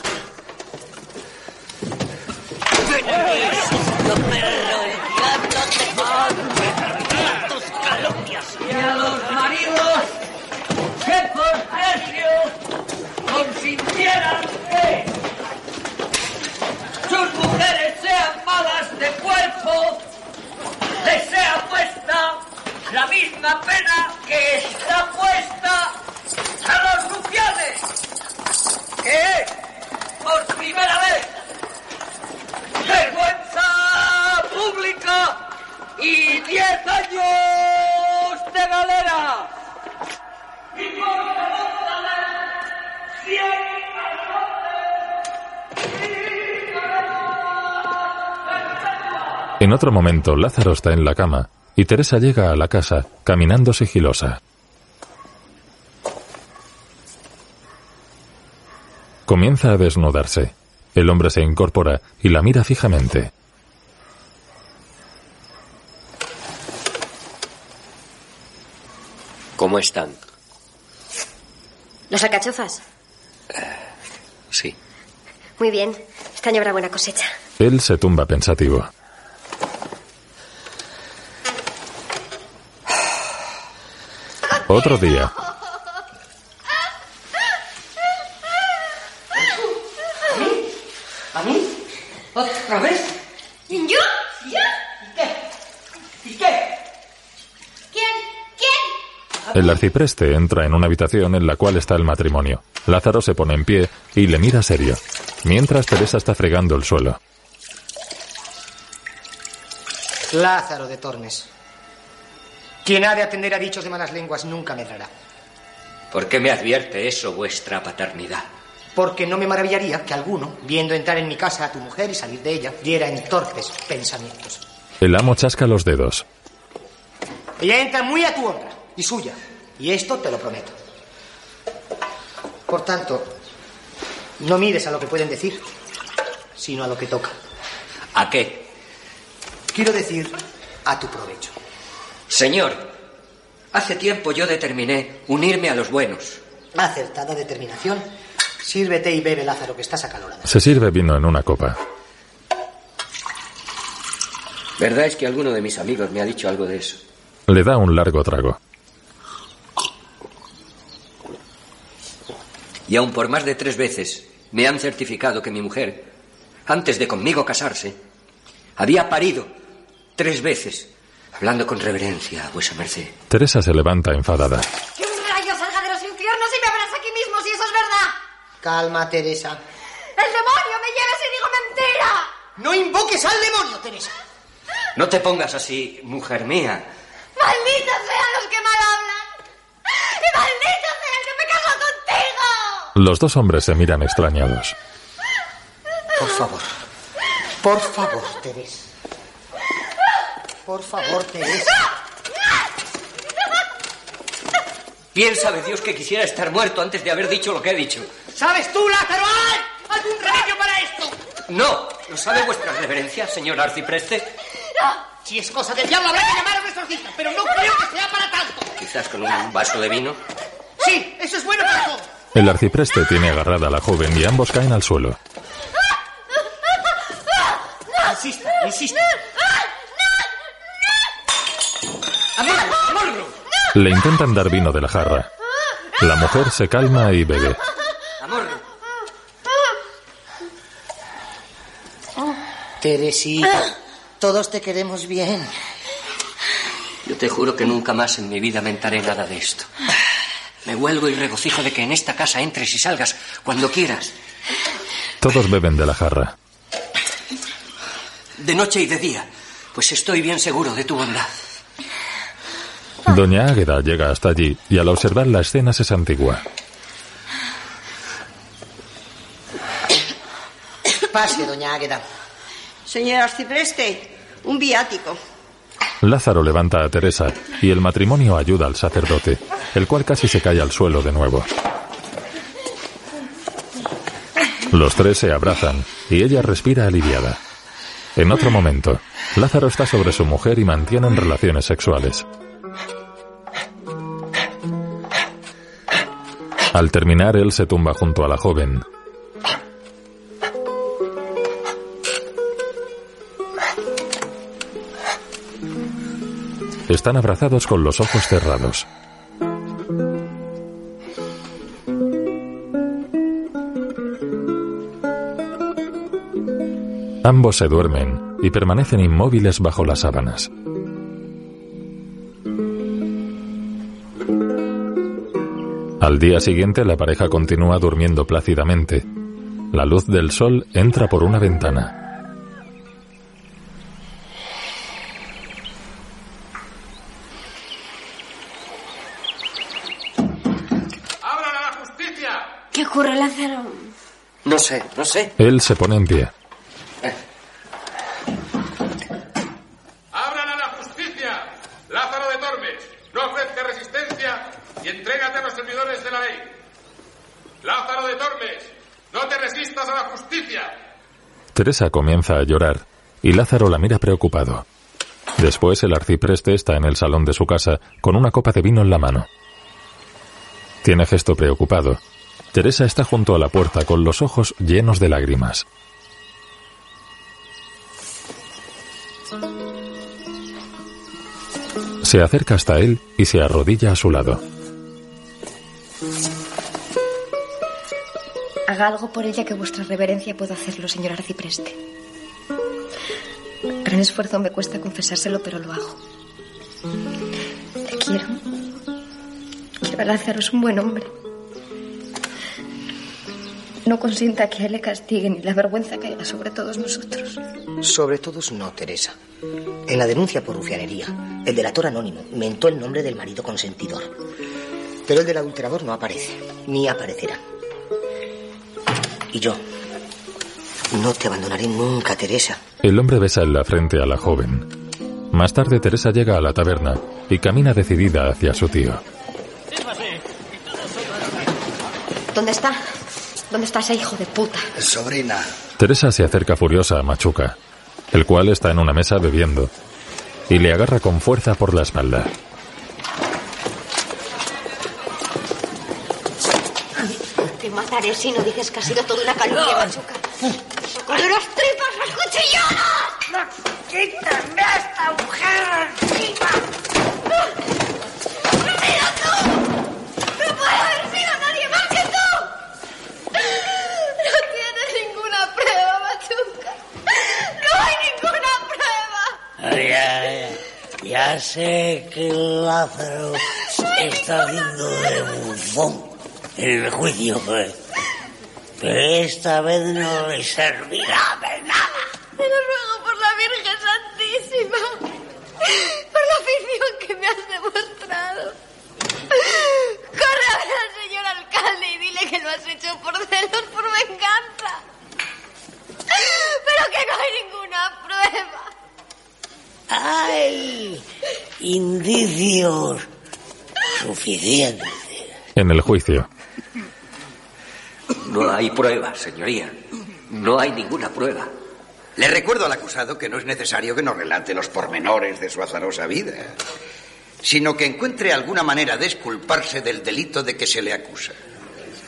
S1: En otro momento, Lázaro está en la cama y Teresa llega a la casa, caminando sigilosa. Comienza a desnudarse. El hombre se incorpora y la mira fijamente.
S2: ¿Cómo están?
S29: ¿Las alcachofas?
S2: Sí.
S29: Muy bien. Este año habrá buena cosecha.
S1: Él se tumba pensativo. Otro día.
S24: ¿A mí? ¿Otra vez?
S29: ¿Yo? ¿Yo?
S24: ¿Y qué? ¿Y qué?
S29: ¿Quién? ¿Quién?
S1: El arcipreste entra en una habitación en la cual está el matrimonio. Lázaro se pone en pie y le mira serio, mientras Teresa está fregando el suelo.
S3: Lázaro de Tormes. Quien ha de atender a dichos de malas lenguas nunca medrará.
S2: ¿Por qué me advierte eso vuestra paternidad?
S3: Porque no me maravillaría que alguno, viendo entrar en mi casa a tu mujer y salir de ella, diera en torpes pensamientos.
S1: El amo chasca los dedos.
S3: Ella entra muy a tu honra y suya. Y esto te lo prometo. Por tanto, no mires a lo que pueden decir, sino a lo que toca.
S2: ¿A qué?
S3: Quiero decir, a tu provecho.
S2: Señor, hace tiempo yo determiné unirme a los buenos.
S3: Acertada determinación. Sírvete y bebe, Lázaro, que estás acalorado.
S1: Se sirve vino en una copa.
S2: ¿Verdad es que alguno de mis amigos me ha dicho algo de eso?
S1: Le da un largo trago.
S2: Y aun por más de tres veces me han certificado que mi mujer, antes de conmigo casarse, había parido tres veces, hablando con reverencia a vuesa merced.
S1: Teresa se levanta enfadada.
S29: Que un rayo salga de los infiernos y me abras aquí mismo si eso es verdad.
S3: Calma, Teresa.
S29: ¡El demonio me lleve si digo mentira!
S3: No invoques al demonio, Teresa.
S2: No te pongas así, mujer mía.
S29: ¡Malditos sean los que mal hablan! ¡Y maldito sea el que me casó contigo!
S1: Los dos hombres se miran extrañados.
S3: Por favor. Por favor, Teresa. Por favor, Teresa.
S2: Bien sabe Dios que quisiera estar muerto antes de haber dicho lo que he dicho.
S15: ¿Sabes tú, Lázaro? ¡Ay! ¡Algún remedio para esto!
S2: No, ¿lo sabe vuestra reverencia, señor arcipreste?
S15: Si es cosa del diablo, habrá que llamar a nuestros hijos, pero no creo que sea para tanto.
S2: Quizás con un vaso de vino.
S15: Sí, eso es bueno para todo.
S1: El arcipreste tiene agarrada a la joven y ambos caen al suelo.
S15: Insista, insista.
S1: Le intentan dar vino de la jarra. La mujer se calma y bebe.
S2: Amorro.
S3: Teresita, todos te queremos bien.
S2: Yo te juro que nunca más en mi vida mentaré nada de esto. Me vuelvo y regocijo de que en esta casa entres y salgas cuando quieras,
S1: Todos beben de la jarra.
S2: de noche y de día, pues estoy bien seguro de tu bondad.
S1: Doña Águeda llega hasta allí y al observar la escena se santigua.
S3: Pase, doña Águeda.
S23: Señor arcipreste, un viático.
S1: Lázaro levanta a Teresa y el matrimonio ayuda al sacerdote, el cual casi se cae al suelo de nuevo. Los tres se abrazan y ella respira aliviada. En otro momento, Lázaro está sobre su mujer y mantienen relaciones sexuales. Al terminar, él se tumba junto a la joven. Están abrazados con los ojos cerrados. Ambos se duermen y permanecen inmóviles bajo las sábanas. Al día siguiente la pareja continúa durmiendo plácidamente. La luz del sol entra por una ventana.
S20: ¡Abran a la justicia!
S29: ¿Qué ocurre, Lázaro?
S2: No sé, no sé.
S1: Él se pone en pie.
S20: ¡Abran a la justicia! Lázaro de Tormes, no ofrezca resistencia y entrégate a los servidores de la ley. Lázaro de Tormes, no te resistas a la justicia.
S1: Teresa comienza a llorar y Lázaro la mira preocupado. Después el arcipreste está en el salón de su casa con una copa de vino en la mano. Tiene gesto preocupado. Teresa está junto a la puerta con los ojos llenos de lágrimas. Se acerca hasta él y se arrodilla a su lado.
S29: Haga algo por ella que vuestra reverencia pueda hacerlo, señor arcipreste. Gran esfuerzo me cuesta confesárselo, pero lo hago. Te quiero. Quiero a Lázaro, es un buen hombre. No consienta que él le castiguen y la vergüenza caiga sobre todos nosotros.
S3: Sobre todos no, Teresa. En la denuncia por rufianería, el delator anónimo mentó el nombre del marido consentidor. Pero el del adulterador no aparece, ni aparecerá. Y yo no te abandonaré nunca, Teresa.
S1: El hombre besa en la frente a la joven. Más tarde Teresa llega a la taberna y camina decidida hacia su tío.
S29: ¿Dónde está? ¿Dónde está ese hijo de puta?
S25: Sobrina,
S1: Teresa se acerca furiosa a Machuca, el cual está en una mesa bebiendo, y le agarra con fuerza por la espalda.
S29: Mataré si no dices que ha sido toda una calumnia, machuca. ¡Con unas tripas acuchilladas!
S15: ¡Quítame a esta mujer encima!
S29: ¡Mira tú! ¡No puede haber sido nadie más que tú! No tienes ninguna prueba, machuca. ¡No hay ninguna prueba!
S13: Ya, ya, ya sé que Lázaro está haciendo de bufón en el juicio, pues que esta vez no le servirá de nada.
S29: Te lo ruego por la Virgen Santísima, por la afición que me has demostrado. Corre a ver al señor alcalde y dile que lo has hecho por celos, por venganza. Pero que no hay ninguna prueba.
S13: Hay indicios suficientes.
S1: En el juicio.
S2: No hay prueba, señoría. No hay ninguna prueba.
S25: Le recuerdo al acusado que no es necesario que nos relate los pormenores de su azarosa vida, sino que encuentre alguna manera de esculparse del delito de que se le acusa.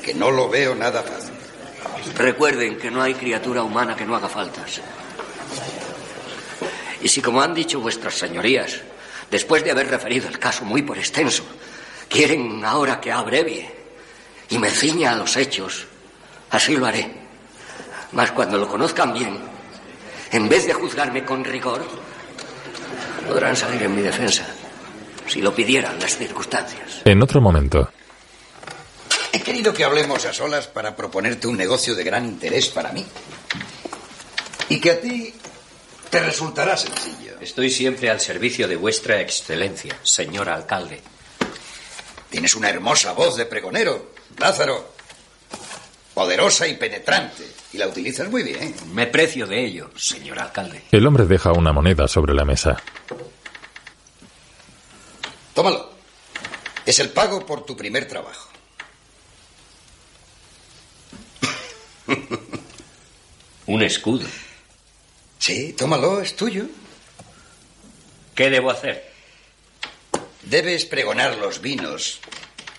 S25: Que no lo veo nada fácil.
S2: Recuerden que no hay criatura humana que no haga faltas. Y si, como han dicho vuestras señorías, después de haber referido el caso muy por extenso, quieren ahora que abrevie y me ciña a los hechos, así lo haré. Mas cuando lo conozcan bien, en vez de juzgarme con rigor, podrán salir en mi defensa, si lo pidieran las circunstancias.
S1: En otro momento.
S25: He querido que hablemos a solas para proponerte un negocio de gran interés para mí. Y que a ti te resultará sencillo.
S2: Estoy siempre al servicio de vuestra excelencia, señor alcalde.
S25: Tienes una hermosa voz de pregonero, Lázaro. Poderosa y penetrante. Y la utilizas muy bien.
S2: Me precio de ello, señor alcalde.
S1: El hombre deja una moneda sobre la mesa.
S25: Tómalo. Es el pago por tu primer trabajo.
S2: Un escudo.
S25: Sí, tómalo, es tuyo.
S2: ¿Qué debo hacer?
S25: Debes pregonar los vinos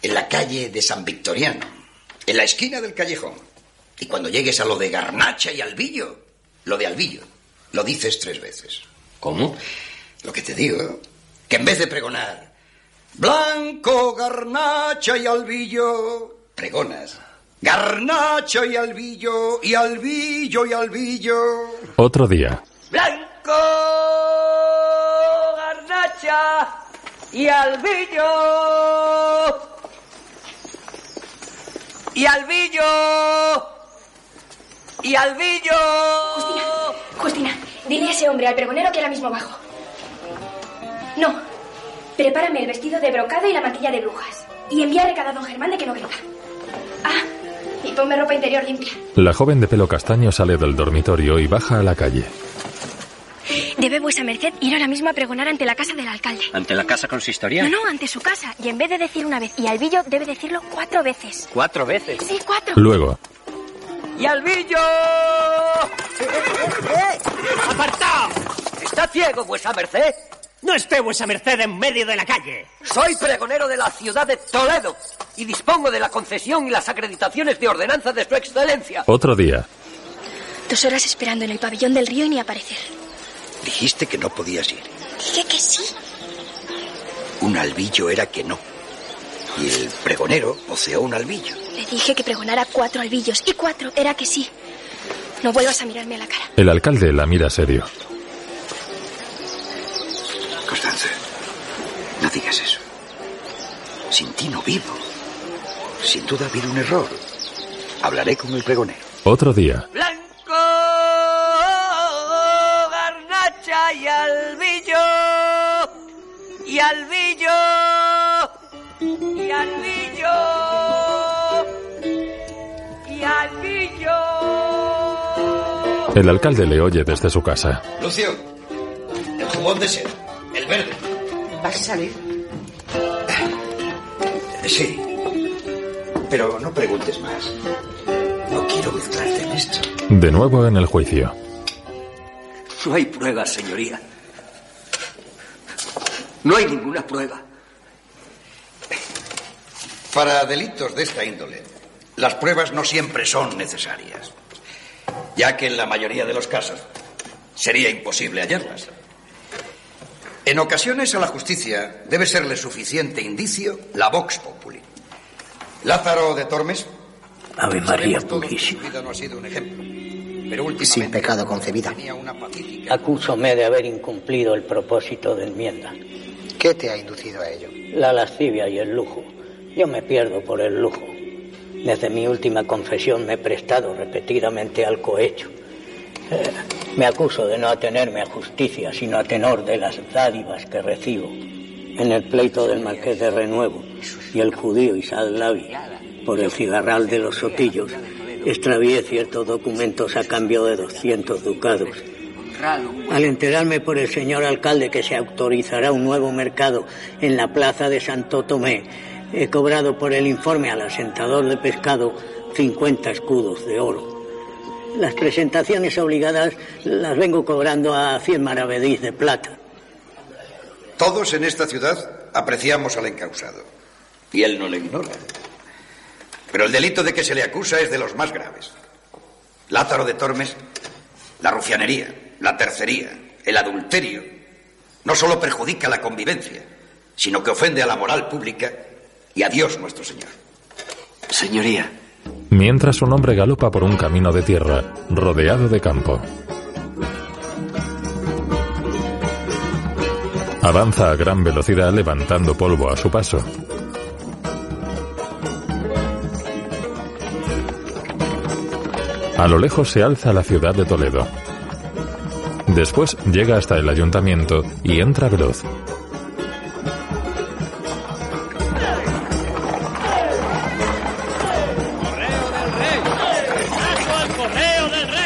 S25: en la calle de San Victoriano, en la esquina del callejón. Y cuando llegues a lo de Garnacha y Albillo, lo de Albillo, lo dices tres veces.
S2: ¿Cómo?
S25: Lo que te digo, que en vez de pregonar Blanco, Garnacha y Albillo, pregonas Garnacha y Albillo, y Albillo y Albillo.
S1: Otro día.
S9: Blanco, garnacha y albillo. Y albillo. Y albillo.
S30: Justina, Justina, dile a ese hombre, al pregonero, que ahora mismo bajo. No, prepárame el vestido de brocado y la mantilla de brujas. Y envía a recado a don Germán de que no venga. Ah, y ponme ropa interior limpia.
S1: La joven de pelo castaño sale del dormitorio y baja a la calle.
S30: Debe vuesa merced ir ahora mismo a pregonar ante la casa del alcalde.
S2: ¿Ante la casa consistorial?
S30: No, no, ante su casa. Y en vez de decir una vez y albillo, debe decirlo cuatro veces.
S2: ¿Cuatro veces?
S30: Sí, cuatro.
S1: Luego,
S9: Y albillo.
S2: ¡Apartado! ¿Está ciego vuesa merced?
S9: No esté vuesa merced en medio de la calle.
S2: Soy pregonero de la ciudad de Toledo y dispongo de la concesión y las acreditaciones de ordenanza de su excelencia.
S1: otro día.
S30: Dos horas esperando en el pabellón del río y ni aparecer.
S25: Dijiste que no podías ir.
S30: Dije que sí.
S25: Un albillo era que no. Y el pregonero oceó un albillo.
S30: Le dije que pregonara cuatro albillos y cuatro era que sí. No vuelvas a mirarme a la cara.
S1: El alcalde la mira serio.
S25: Constanza, no digas eso. Sin ti no vivo. Sin duda ha habido un error. Hablaré con el pregonero.
S1: Otro día.
S9: Blanco, y albillo. Y albillo. Y albillo. Y albillo.
S1: El alcalde le oye desde su casa.
S25: Lucio, el jubón de seda, el verde.
S24: ¿Vas a salir?
S25: Sí. Pero no preguntes más. No quiero mezclarte en esto.
S1: De nuevo en el juicio.
S2: No hay pruebas, señoría. No hay ninguna prueba.
S25: Para delitos de esta índole, las pruebas no siempre son necesarias, ya que en la mayoría de los casos sería imposible hallarlas. En ocasiones a la justicia debe serle suficiente indicio la vox populi. Lázaro de Tormes.
S13: Ave María
S25: su vida no ha sido un ejemplo.
S3: Sin pecado concebida.
S13: Acúsome de haber incumplido el propósito de enmienda.
S3: ¿Qué te ha inducido a ello?
S13: La lascivia y el lujo. Yo me pierdo por el lujo. Desde mi última confesión me he prestado repetidamente al cohecho. Eh, me acuso de no atenerme a justicia, sino a tenor de las dádivas que recibo. En el pleito del marqués de Renuevo y el judío Isaac Lavi por el cigarral de los sotillos, extravié ciertos documentos a cambio de 200 ducados. Al enterarme por el señor alcalde que se autorizará un nuevo mercado en la plaza de Santo Tomé, he cobrado por el informe al asentador de pescado 50 escudos de oro. Las presentaciones obligadas las vengo cobrando a 100 maravedís de plata.
S25: Todos en esta ciudad apreciamos al encausado. Y él no lo ignora. Pero el delito de que se le acusa es de los más graves. Lázaro de Tormes, la rufianería, la tercería, el adulterio, no solo perjudica la convivencia, sino que ofende a la moral pública y a Dios nuestro Señor.
S2: Señoría,
S1: Mientras un hombre galopa por un camino de tierra, rodeado de campo. Avanza a gran velocidad levantando polvo a su paso. A lo lejos se alza la ciudad de Toledo. Después llega hasta el ayuntamiento y entra veloz.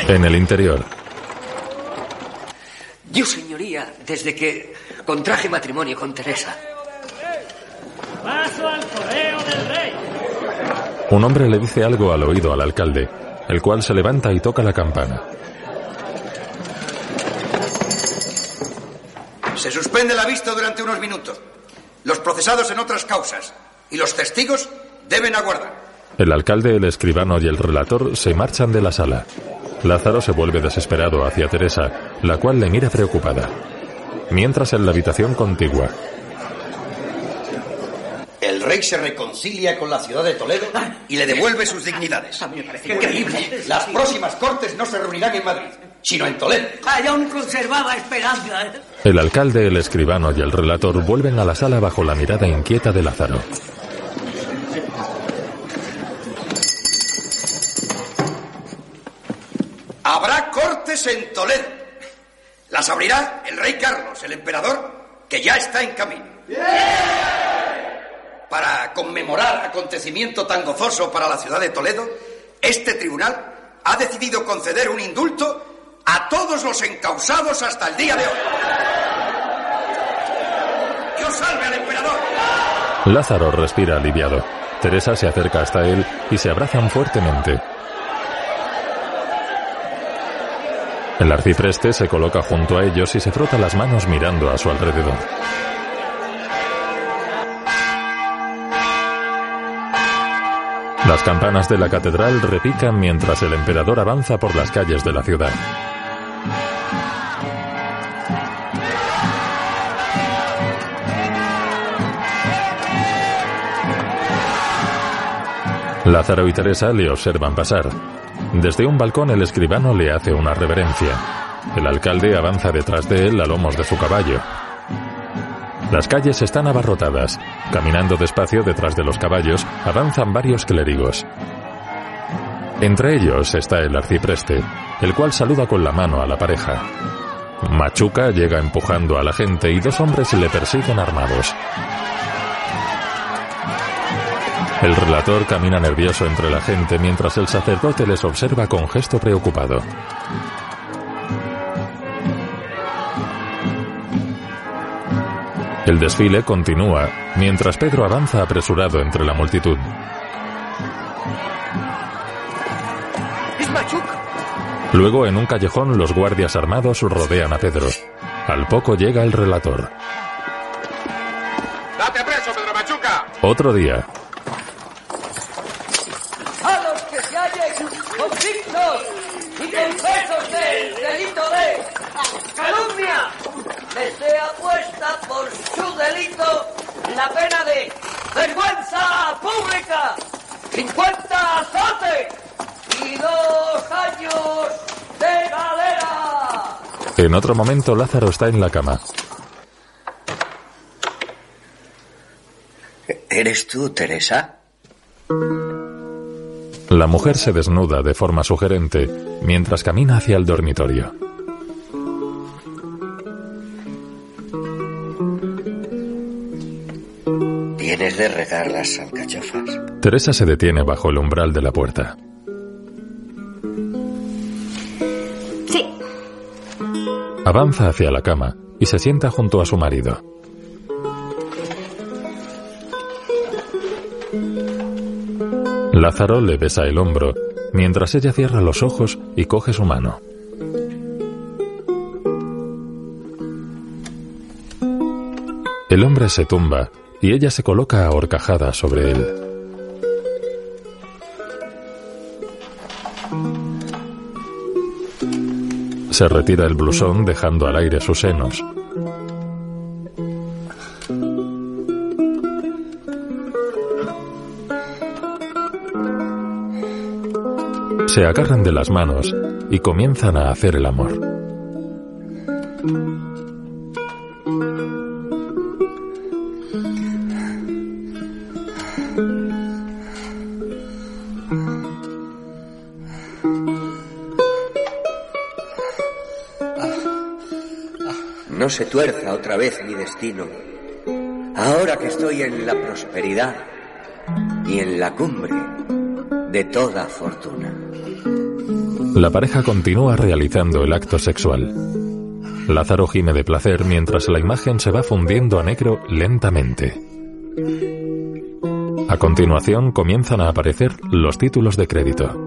S1: En el interior,
S2: yo, señoría, desde que contraje matrimonio con Teresa,
S9: Paso al correo del rey.
S1: un hombre le dice algo al oído al alcalde, el cual se levanta y toca la campana.
S25: Se suspende la vista durante unos minutos. Los procesados en otras causas y los testigos deben aguardar.
S1: El alcalde, el escribano y el relator se marchan de la sala. Lázaro se vuelve desesperado hacia Teresa, la cual le mira preocupada. Mientras en la habitación contigua,
S25: rey se reconcilia con la ciudad de Toledo y le devuelve sus dignidades.
S24: increíble.
S25: Las próximas cortes no se reunirán en Madrid, sino en Toledo.
S23: Yo aún conservaba esperanza. ¿eh?
S1: el alcalde, el escribano y el relator vuelven a la sala bajo la mirada inquieta de Lázaro.
S25: Habrá cortes en Toledo. Las abrirá el rey Carlos, el emperador, que ya está en camino. Para conmemorar acontecimiento tan gozoso para la ciudad de Toledo, este tribunal ha decidido conceder un indulto a todos los encausados hasta el día de hoy. ¡Dios salve al emperador!
S1: Lázaro respira aliviado. Teresa se acerca hasta él y se abrazan fuertemente. El arcipreste se coloca junto a ellos y se frota las manos mirando a su alrededor. Las campanas de la catedral repican mientras el emperador avanza por las calles de la ciudad. Lázaro y Teresa le observan pasar. Desde un balcón el escribano le hace una reverencia. El alcalde avanza detrás de él a lomos de su caballo. Las calles están abarrotadas. Caminando despacio detrás de los caballos, avanzan varios clérigos. Entre ellos está el arcipreste, el cual saluda con la mano a la pareja. Machuca llega empujando a la gente y dos hombres le persiguen armados. El relator camina nervioso entre la gente mientras el sacerdote les observa con gesto preocupado. El desfile continúa mientras Pedro avanza apresurado entre la multitud. Luego, en un callejón, los guardias armados rodean a Pedro. Al poco llega el relator.
S20: ¡Date preso, Pedro Machuca!
S1: Otro día,
S9: A los que se hallen convictos y confesos del delito de calumnia, les sea por su delito la pena de vergüenza pública, 50 azotes y dos años de galera.
S1: en otro momento Lázaro está en la cama.
S2: ¿Eres tú, Teresa?
S1: La mujer se desnuda de forma sugerente mientras camina hacia el dormitorio.
S2: De regar las alcachofas.
S1: Teresa se detiene bajo el umbral de la puerta.
S30: Sí.
S1: Avanza hacia la cama y se sienta junto a su marido. Lázaro le besa el hombro mientras ella cierra los ojos y coge su mano. El hombre se tumba y ella se coloca ahorcajada sobre él. Se retira el blusón dejando al aire sus senos. Se agarran de las manos y comienzan a hacer el amor.
S2: Se tuerza otra vez mi destino. Ahora que estoy en la prosperidad y en la cumbre de toda fortuna.
S1: La pareja continúa realizando el acto sexual. Lázaro gime de placer mientras la imagen se va fundiendo a negro lentamente. A continuación comienzan a aparecer los títulos de crédito.